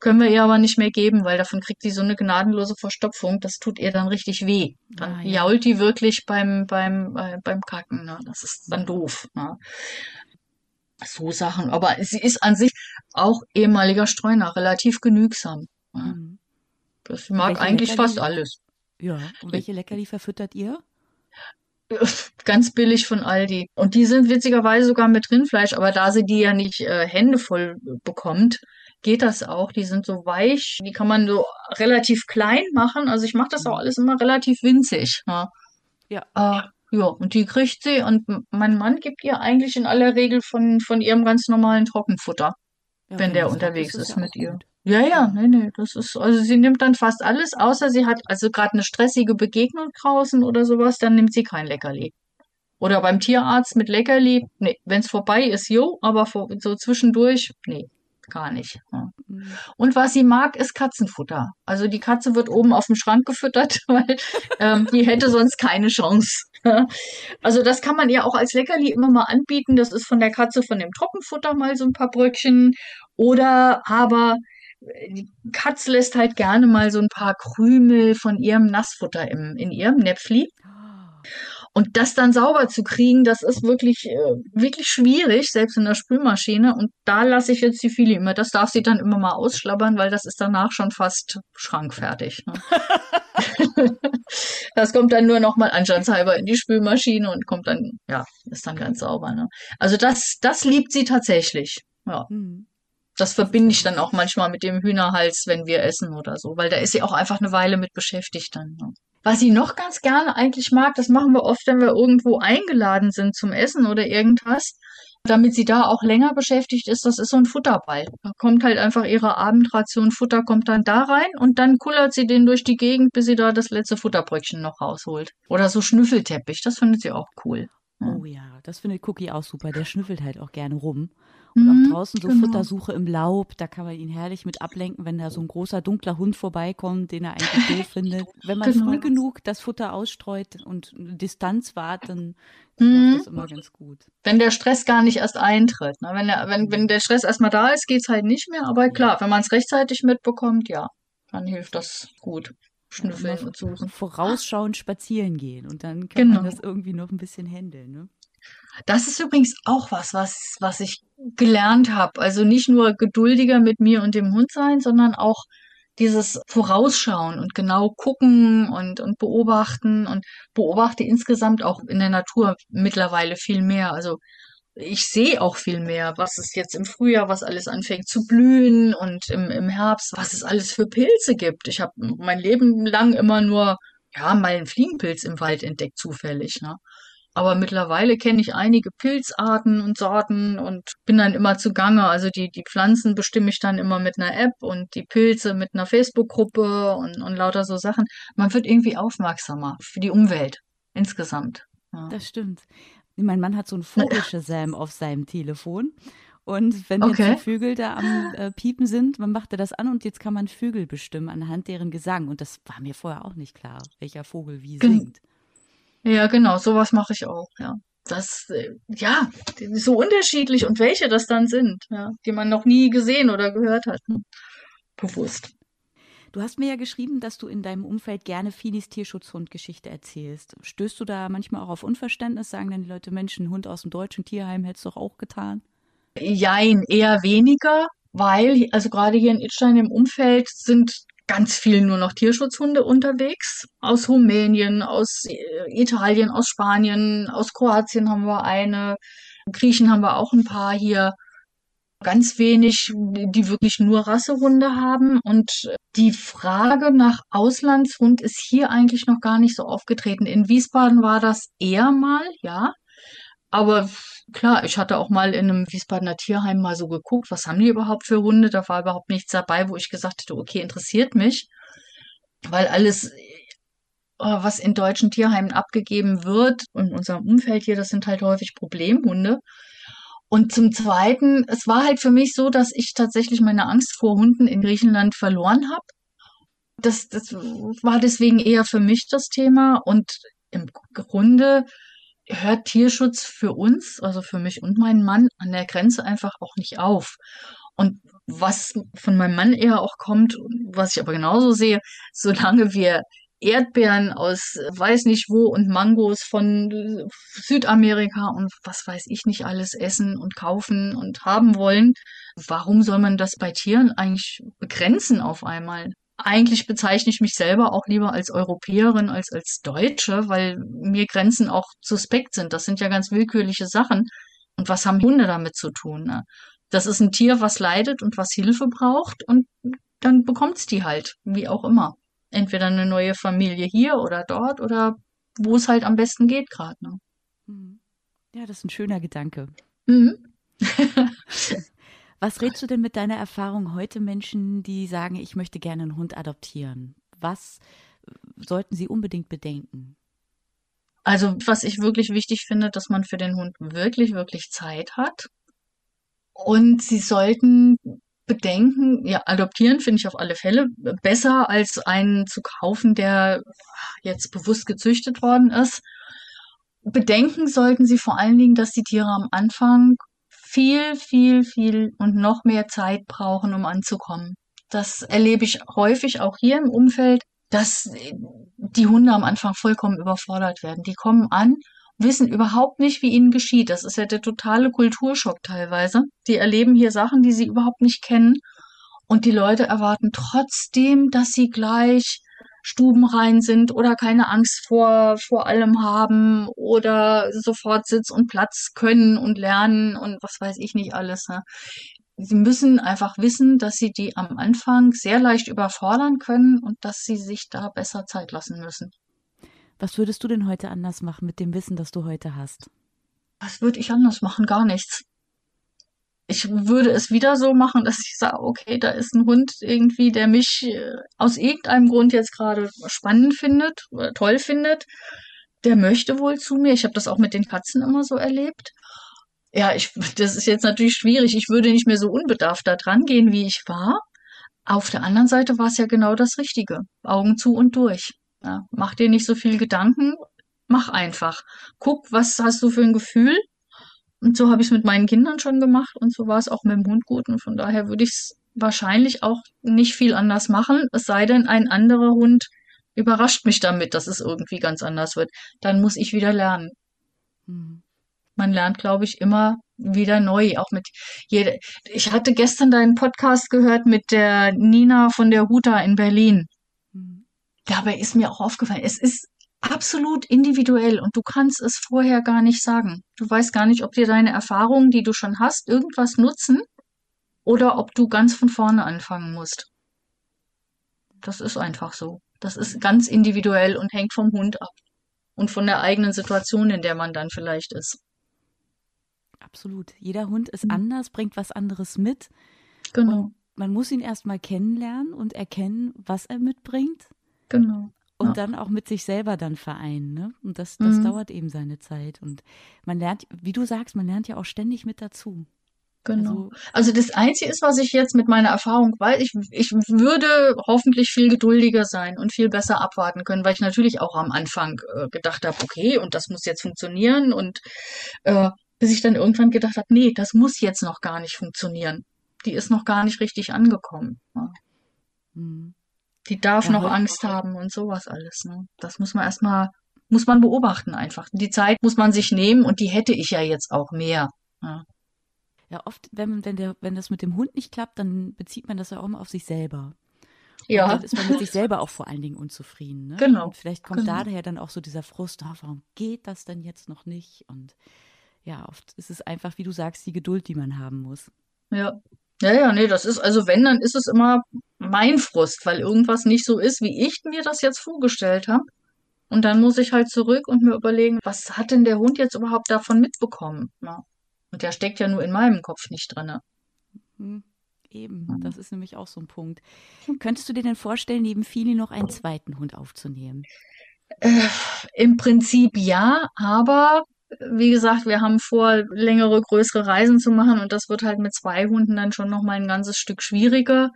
Können wir ihr aber nicht mehr geben, weil davon kriegt sie so eine gnadenlose Verstopfung. Das tut ihr dann richtig weh. Dann ah, ja. jault die wirklich beim, beim, äh, beim Kacken. Ne? Das ist dann doof. Ne? So Sachen. Aber sie ist an sich auch ehemaliger Streuner, relativ genügsam. Ne? Mhm. Das mag eigentlich Leckerli? fast alles. Ja, und welche Leckerli verfüttert ihr? ganz billig von Aldi. Und die sind witzigerweise sogar mit Rindfleisch, aber da sie die ja nicht äh, Hände voll bekommt, geht das auch. Die sind so weich, die kann man so relativ klein machen. Also ich mache das auch alles immer relativ winzig. Ja. Ja. Äh, ja, und die kriegt sie und mein Mann gibt ihr eigentlich in aller Regel von, von ihrem ganz normalen Trockenfutter, ja, wenn der unterwegs ist, ist mit ihr. Gut. Ja, ja, nee, nee, das ist, also sie nimmt dann fast alles, außer sie hat also gerade eine stressige Begegnung draußen oder sowas, dann nimmt sie kein Leckerli. Oder beim Tierarzt mit Leckerli, nee, wenn es vorbei ist, jo, aber vor, so zwischendurch, nee, gar nicht. Ja. Mhm. Und was sie mag, ist Katzenfutter. Also die Katze wird oben auf dem Schrank gefüttert, weil ähm, die hätte sonst keine Chance. also das kann man ihr auch als Leckerli immer mal anbieten. Das ist von der Katze von dem Trockenfutter mal so ein paar Bröckchen. Oder aber die Katze lässt halt gerne mal so ein paar Krümel von ihrem Nassfutter im, in ihrem Näpfli. Und das dann sauber zu kriegen, das ist wirklich, äh, wirklich schwierig, selbst in der Spülmaschine. Und da lasse ich jetzt die Fili immer. Das darf sie dann immer mal ausschlabbern, weil das ist danach schon fast schrankfertig. Ne? das kommt dann nur noch mal anstandshalber in die Spülmaschine und kommt dann, ja, ist dann ganz sauber. Ne? Also das, das liebt sie tatsächlich. Ja. Mhm. Das verbinde ich dann auch manchmal mit dem Hühnerhals, wenn wir essen oder so, weil da ist sie auch einfach eine Weile mit beschäftigt dann. Ne? Was sie noch ganz gerne eigentlich mag, das machen wir oft, wenn wir irgendwo eingeladen sind zum Essen oder irgendwas, damit sie da auch länger beschäftigt ist, das ist so ein Futterball. Da kommt halt einfach ihre Abendration Futter kommt dann da rein und dann kullert sie den durch die Gegend, bis sie da das letzte Futterbröckchen noch rausholt. Oder so Schnüffelteppich, das findet sie auch cool. Oh ja, das findet Cookie auch super. Der schnüffelt halt auch gerne rum. Und mhm, auch draußen so genau. Futtersuche im Laub, da kann man ihn herrlich mit ablenken, wenn da so ein großer dunkler Hund vorbeikommt, den er eigentlich doof findet. Wenn man genau. früh genug das Futter ausstreut und Distanz wahrt, dann mhm. das immer ganz gut. Wenn der Stress gar nicht erst eintritt. Ne? Wenn, der, wenn, wenn der Stress erstmal da ist, geht's halt nicht mehr. Aber klar, wenn man es rechtzeitig mitbekommt, ja, dann hilft das gut. Schnüffeln ja, und suchen. Vorausschauend spazieren gehen und dann kann genau. man das irgendwie noch ein bisschen handeln. Ne? Das ist übrigens auch was, was, was ich gelernt habe. Also nicht nur geduldiger mit mir und dem Hund sein, sondern auch dieses Vorausschauen und genau gucken und, und beobachten und beobachte insgesamt auch in der Natur mittlerweile viel mehr. Also ich sehe auch viel mehr, was es jetzt im Frühjahr, was alles anfängt zu blühen und im, im Herbst, was es alles für Pilze gibt. Ich habe mein Leben lang immer nur, ja, mal einen Fliegenpilz im Wald entdeckt, zufällig. Ne? Aber mittlerweile kenne ich einige Pilzarten und Sorten und bin dann immer zugange. Also die, die Pflanzen bestimme ich dann immer mit einer App und die Pilze mit einer Facebook-Gruppe und, und lauter so Sachen. Man wird irgendwie aufmerksamer für die Umwelt insgesamt. Ja. Das stimmt. Mein Mann hat so ein Vogelshazam auf seinem Telefon. Und wenn okay. jetzt die Vögel da am äh, Piepen sind, man macht er das an und jetzt kann man Vögel bestimmen anhand deren Gesang. Und das war mir vorher auch nicht klar, welcher Vogel wie singt. Ja, genau, sowas mache ich auch, ja. Das, äh, ja, so unterschiedlich und welche das dann sind, ja, die man noch nie gesehen oder gehört hat, ne? bewusst. Du hast mir ja geschrieben, dass du in deinem Umfeld gerne Filis Tierschutzhundgeschichte erzählst. Stößt du da manchmal auch auf Unverständnis? Sagen dann die Leute, Mensch, ein Hund aus dem deutschen Tierheim hättest du doch auch getan? Jein, eher weniger, weil, also gerade hier in Itstein im Umfeld sind ganz viel nur noch Tierschutzhunde unterwegs. Aus Rumänien, aus äh, Italien, aus Spanien, aus Kroatien haben wir eine. Griechen haben wir auch ein paar hier. Ganz wenig, die wirklich nur Rassehunde haben. Und die Frage nach Auslandshund ist hier eigentlich noch gar nicht so aufgetreten. In Wiesbaden war das eher mal, ja. Aber klar, ich hatte auch mal in einem Wiesbadener Tierheim mal so geguckt, was haben die überhaupt für Hunde? Da war überhaupt nichts dabei, wo ich gesagt hätte, okay, interessiert mich. Weil alles, äh, was in deutschen Tierheimen abgegeben wird, in unserem Umfeld hier, das sind halt häufig Problemhunde. Und zum Zweiten, es war halt für mich so, dass ich tatsächlich meine Angst vor Hunden in Griechenland verloren habe. Das, das war deswegen eher für mich das Thema. Und im Grunde hört Tierschutz für uns, also für mich und meinen Mann, an der Grenze einfach auch nicht auf. Und was von meinem Mann eher auch kommt, was ich aber genauso sehe, solange wir Erdbeeren aus weiß nicht wo und Mangos von Südamerika und was weiß ich nicht alles essen und kaufen und haben wollen, warum soll man das bei Tieren eigentlich begrenzen auf einmal? Eigentlich bezeichne ich mich selber auch lieber als Europäerin als als Deutsche, weil mir Grenzen auch suspekt sind. Das sind ja ganz willkürliche Sachen. Und was haben Hunde damit zu tun? Ne? Das ist ein Tier, was leidet und was Hilfe braucht und dann bekommt's die halt, wie auch immer. Entweder eine neue Familie hier oder dort oder wo es halt am besten geht gerade. Ne? Mhm. Ja, das ist ein schöner Gedanke. Mhm. Was rätst du denn mit deiner Erfahrung heute Menschen, die sagen, ich möchte gerne einen Hund adoptieren? Was äh, sollten sie unbedingt bedenken? Also, was ich wirklich wichtig finde, dass man für den Hund wirklich, wirklich Zeit hat. Und sie sollten bedenken, ja, adoptieren finde ich auf alle Fälle besser als einen zu kaufen, der jetzt bewusst gezüchtet worden ist. Bedenken sollten Sie vor allen Dingen, dass die Tiere am Anfang viel, viel, viel und noch mehr Zeit brauchen, um anzukommen. Das erlebe ich häufig auch hier im Umfeld, dass die Hunde am Anfang vollkommen überfordert werden. Die kommen an, wissen überhaupt nicht, wie ihnen geschieht. Das ist ja der totale Kulturschock teilweise. Die erleben hier Sachen, die sie überhaupt nicht kennen. Und die Leute erwarten trotzdem, dass sie gleich stubenrein sind oder keine Angst vor, vor allem haben oder sofort Sitz und Platz können und lernen und was weiß ich nicht alles. Ne? Sie müssen einfach wissen, dass sie die am Anfang sehr leicht überfordern können und dass sie sich da besser Zeit lassen müssen. Was würdest du denn heute anders machen mit dem Wissen, das du heute hast? Was würde ich anders machen? Gar nichts. Ich würde es wieder so machen, dass ich sage, okay, da ist ein Hund irgendwie, der mich äh, aus irgendeinem Grund jetzt gerade spannend findet, oder toll findet. Der möchte wohl zu mir. Ich habe das auch mit den Katzen immer so erlebt. Ja, ich, das ist jetzt natürlich schwierig. Ich würde nicht mehr so unbedarft da dran gehen, wie ich war. Auf der anderen Seite war es ja genau das Richtige. Augen zu und durch. Ja, mach dir nicht so viel Gedanken. Mach einfach. Guck, was hast du für ein Gefühl? Und so habe ich es mit meinen Kindern schon gemacht und so war es auch mit dem Hund gut. Und von daher würde ich es wahrscheinlich auch nicht viel anders machen, es sei denn, ein anderer Hund überrascht mich damit, dass es irgendwie ganz anders wird. Dann muss ich wieder lernen. Mhm man lernt, glaube ich, immer wieder neu, auch mit jeder. Ich hatte gestern deinen Podcast gehört mit der Nina von der Huta in Berlin. Mhm. Dabei ist mir auch aufgefallen, es ist absolut individuell und du kannst es vorher gar nicht sagen. Du weißt gar nicht, ob dir deine Erfahrungen, die du schon hast, irgendwas nutzen oder ob du ganz von vorne anfangen musst. Das ist einfach so. Das ist ganz individuell und hängt vom Hund ab und von der eigenen Situation, in der man dann vielleicht ist. Absolut. Jeder Hund ist mhm. anders, bringt was anderes mit. Genau. Und man muss ihn erstmal kennenlernen und erkennen, was er mitbringt. Genau. Und ja. dann auch mit sich selber dann vereinen. Ne? Und das, das mhm. dauert eben seine Zeit. Und man lernt, wie du sagst, man lernt ja auch ständig mit dazu. Genau. Also, also das Einzige ist, was ich jetzt mit meiner Erfahrung weiß, ich, ich würde hoffentlich viel geduldiger sein und viel besser abwarten können, weil ich natürlich auch am Anfang äh, gedacht habe, okay, und das muss jetzt funktionieren und äh, bis ich dann irgendwann gedacht habe, nee, das muss jetzt noch gar nicht funktionieren. Die ist noch gar nicht richtig angekommen. Ne? Mhm. Die darf ja, noch Angst haben und sowas alles. Ne? Das muss man erstmal, muss man beobachten einfach. Die Zeit muss man sich nehmen und die hätte ich ja jetzt auch mehr. Ne? Ja, oft, wenn, wenn, der, wenn das mit dem Hund nicht klappt, dann bezieht man das ja auch immer auf sich selber. Ja. Und dann ist man mit sich selber auch vor allen Dingen unzufrieden. Ne? Genau. Und vielleicht kommt genau. daher dann auch so dieser Frust, oh, warum geht das denn jetzt noch nicht? Und ja, oft ist es einfach, wie du sagst, die Geduld, die man haben muss. Ja. Ja, ja, nee, das ist, also wenn, dann ist es immer mein Frust, weil irgendwas nicht so ist, wie ich mir das jetzt vorgestellt habe. Und dann muss ich halt zurück und mir überlegen, was hat denn der Hund jetzt überhaupt davon mitbekommen? Ja. Und der steckt ja nur in meinem Kopf nicht drin. Mhm. Eben, mhm. das ist nämlich auch so ein Punkt. Könntest du dir denn vorstellen, neben Fili noch einen zweiten Hund aufzunehmen? Äh, Im Prinzip ja, aber wie gesagt, wir haben vor, längere, größere Reisen zu machen und das wird halt mit zwei Hunden dann schon nochmal ein ganzes Stück schwieriger.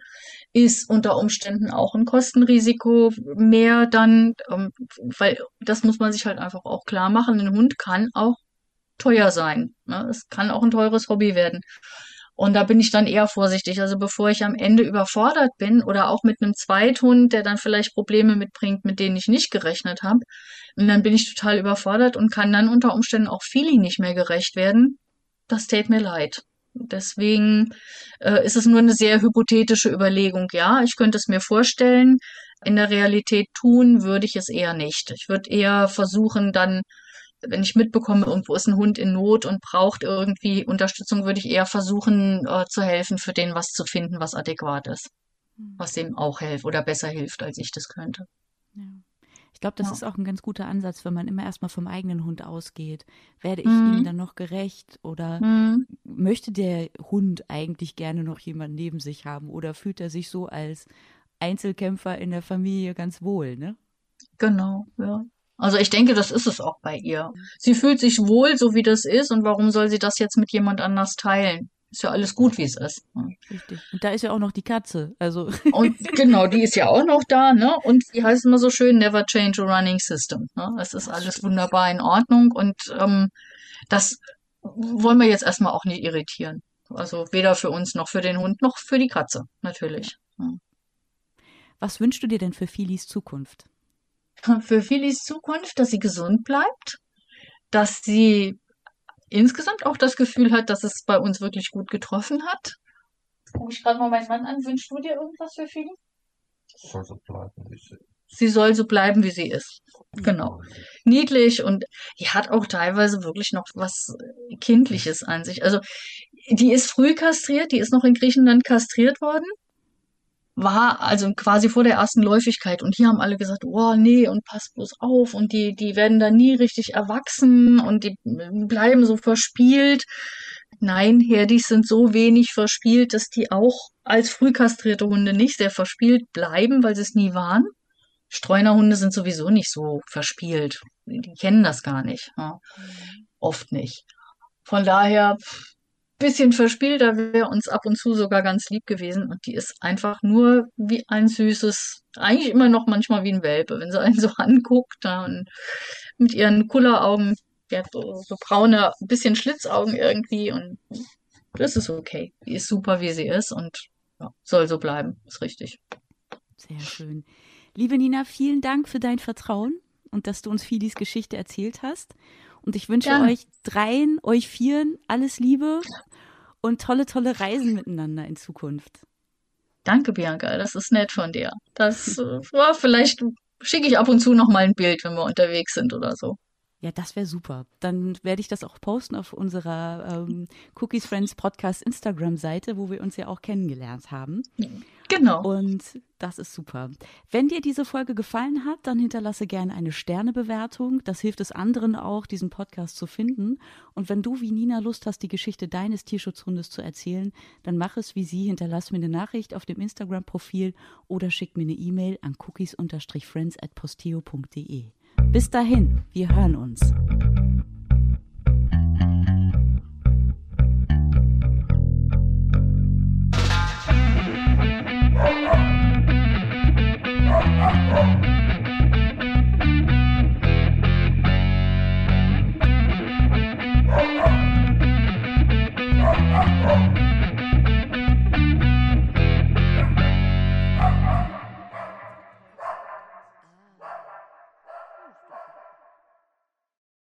Ist unter Umständen auch ein Kostenrisiko mehr dann, ähm, weil das muss man sich halt einfach auch klar machen. Ein Hund kann auch teuer sein. Ne? Es kann auch ein teures Hobby werden. Und da bin ich dann eher vorsichtig. Also bevor ich am Ende überfordert bin oder auch mit einem Zweithund, der dann vielleicht Probleme mitbringt, mit denen ich nicht gerechnet habe, dann bin ich total überfordert und kann dann unter Umständen auch Feeling nicht mehr gerecht werden. Das täte mir leid. Deswegen äh, ist es nur eine sehr hypothetische Überlegung. Ja, ich könnte es mir vorstellen. In der Realität tun würde ich es eher nicht. Ich würde eher versuchen, dann wenn ich mitbekomme, irgendwo ist ein Hund in Not und braucht irgendwie Unterstützung, würde ich eher versuchen äh, zu helfen, für den was zu finden, was adäquat ist. Mhm. Was dem auch hilft oder besser hilft, als ich das könnte. Ja. Ich glaube, das ja. ist auch ein ganz guter Ansatz, wenn man immer erstmal vom eigenen Hund ausgeht. Werde ich mhm. ihm dann noch gerecht oder mhm. möchte der Hund eigentlich gerne noch jemanden neben sich haben oder fühlt er sich so als Einzelkämpfer in der Familie ganz wohl, ne? Genau, ja. Also ich denke, das ist es auch bei ihr. Sie fühlt sich wohl, so wie das ist, und warum soll sie das jetzt mit jemand anders teilen? ist ja alles gut, wie es ist. Richtig. Und da ist ja auch noch die Katze. Also. Und genau, die ist ja auch noch da, ne? Und wie heißt es immer so schön, never change a running system. Ne? Es ist alles wunderbar in Ordnung und ähm, das wollen wir jetzt erstmal auch nicht irritieren. Also weder für uns noch für den Hund noch für die Katze, natürlich. Ja. Was wünschst du dir denn für Philis Zukunft? Für Philis Zukunft, dass sie gesund bleibt, dass sie insgesamt auch das Gefühl hat, dass es bei uns wirklich gut getroffen hat. Guck ich gerade mal meinen Mann an. Wünschst du dir irgendwas für Philly? Sie soll so bleiben, wie sie ist. Sie soll so bleiben, wie sie ist. Genau. Niedlich und die hat auch teilweise wirklich noch was Kindliches an sich. Also die ist früh kastriert, die ist noch in Griechenland kastriert worden war also quasi vor der ersten Läufigkeit und hier haben alle gesagt, oh nee und pass bloß auf und die die werden da nie richtig erwachsen und die bleiben so verspielt. Nein, Herdis sind so wenig verspielt, dass die auch als früh kastrierte Hunde nicht sehr verspielt bleiben, weil sie es nie waren. Streunerhunde sind sowieso nicht so verspielt. Die kennen das gar nicht. Ja. Oft nicht. Von daher, bisschen verspielter wäre uns ab und zu sogar ganz lieb gewesen. Und die ist einfach nur wie ein süßes, eigentlich immer noch manchmal wie ein Welpe, wenn sie einen so anguckt dann mit ihren Kulleraugen, die hat so, so braune, bisschen Schlitzaugen irgendwie und das ist okay. Die ist super, wie sie ist und ja, soll so bleiben. Ist richtig. Sehr schön. Liebe Nina, vielen Dank für dein Vertrauen und dass du uns Filis Geschichte erzählt hast. Und ich wünsche ja. euch dreien, euch vieren alles Liebe und tolle, tolle Reisen miteinander in Zukunft. Danke, Bianca. Das ist nett von dir. Das äh, war vielleicht schicke ich ab und zu noch mal ein Bild, wenn wir unterwegs sind oder so. Ja, das wäre super. Dann werde ich das auch posten auf unserer ähm, Cookies Friends Podcast Instagram-Seite, wo wir uns ja auch kennengelernt haben. Genau. Und das ist super. Wenn dir diese Folge gefallen hat, dann hinterlasse gerne eine Sternebewertung. Das hilft es anderen auch, diesen Podcast zu finden. Und wenn du wie Nina Lust hast, die Geschichte deines Tierschutzhundes zu erzählen, dann mach es wie sie. Hinterlass mir eine Nachricht auf dem Instagram-Profil oder schick mir eine E-Mail an cookies-friends at posteo.de. Bis dahin, wir hören uns. You.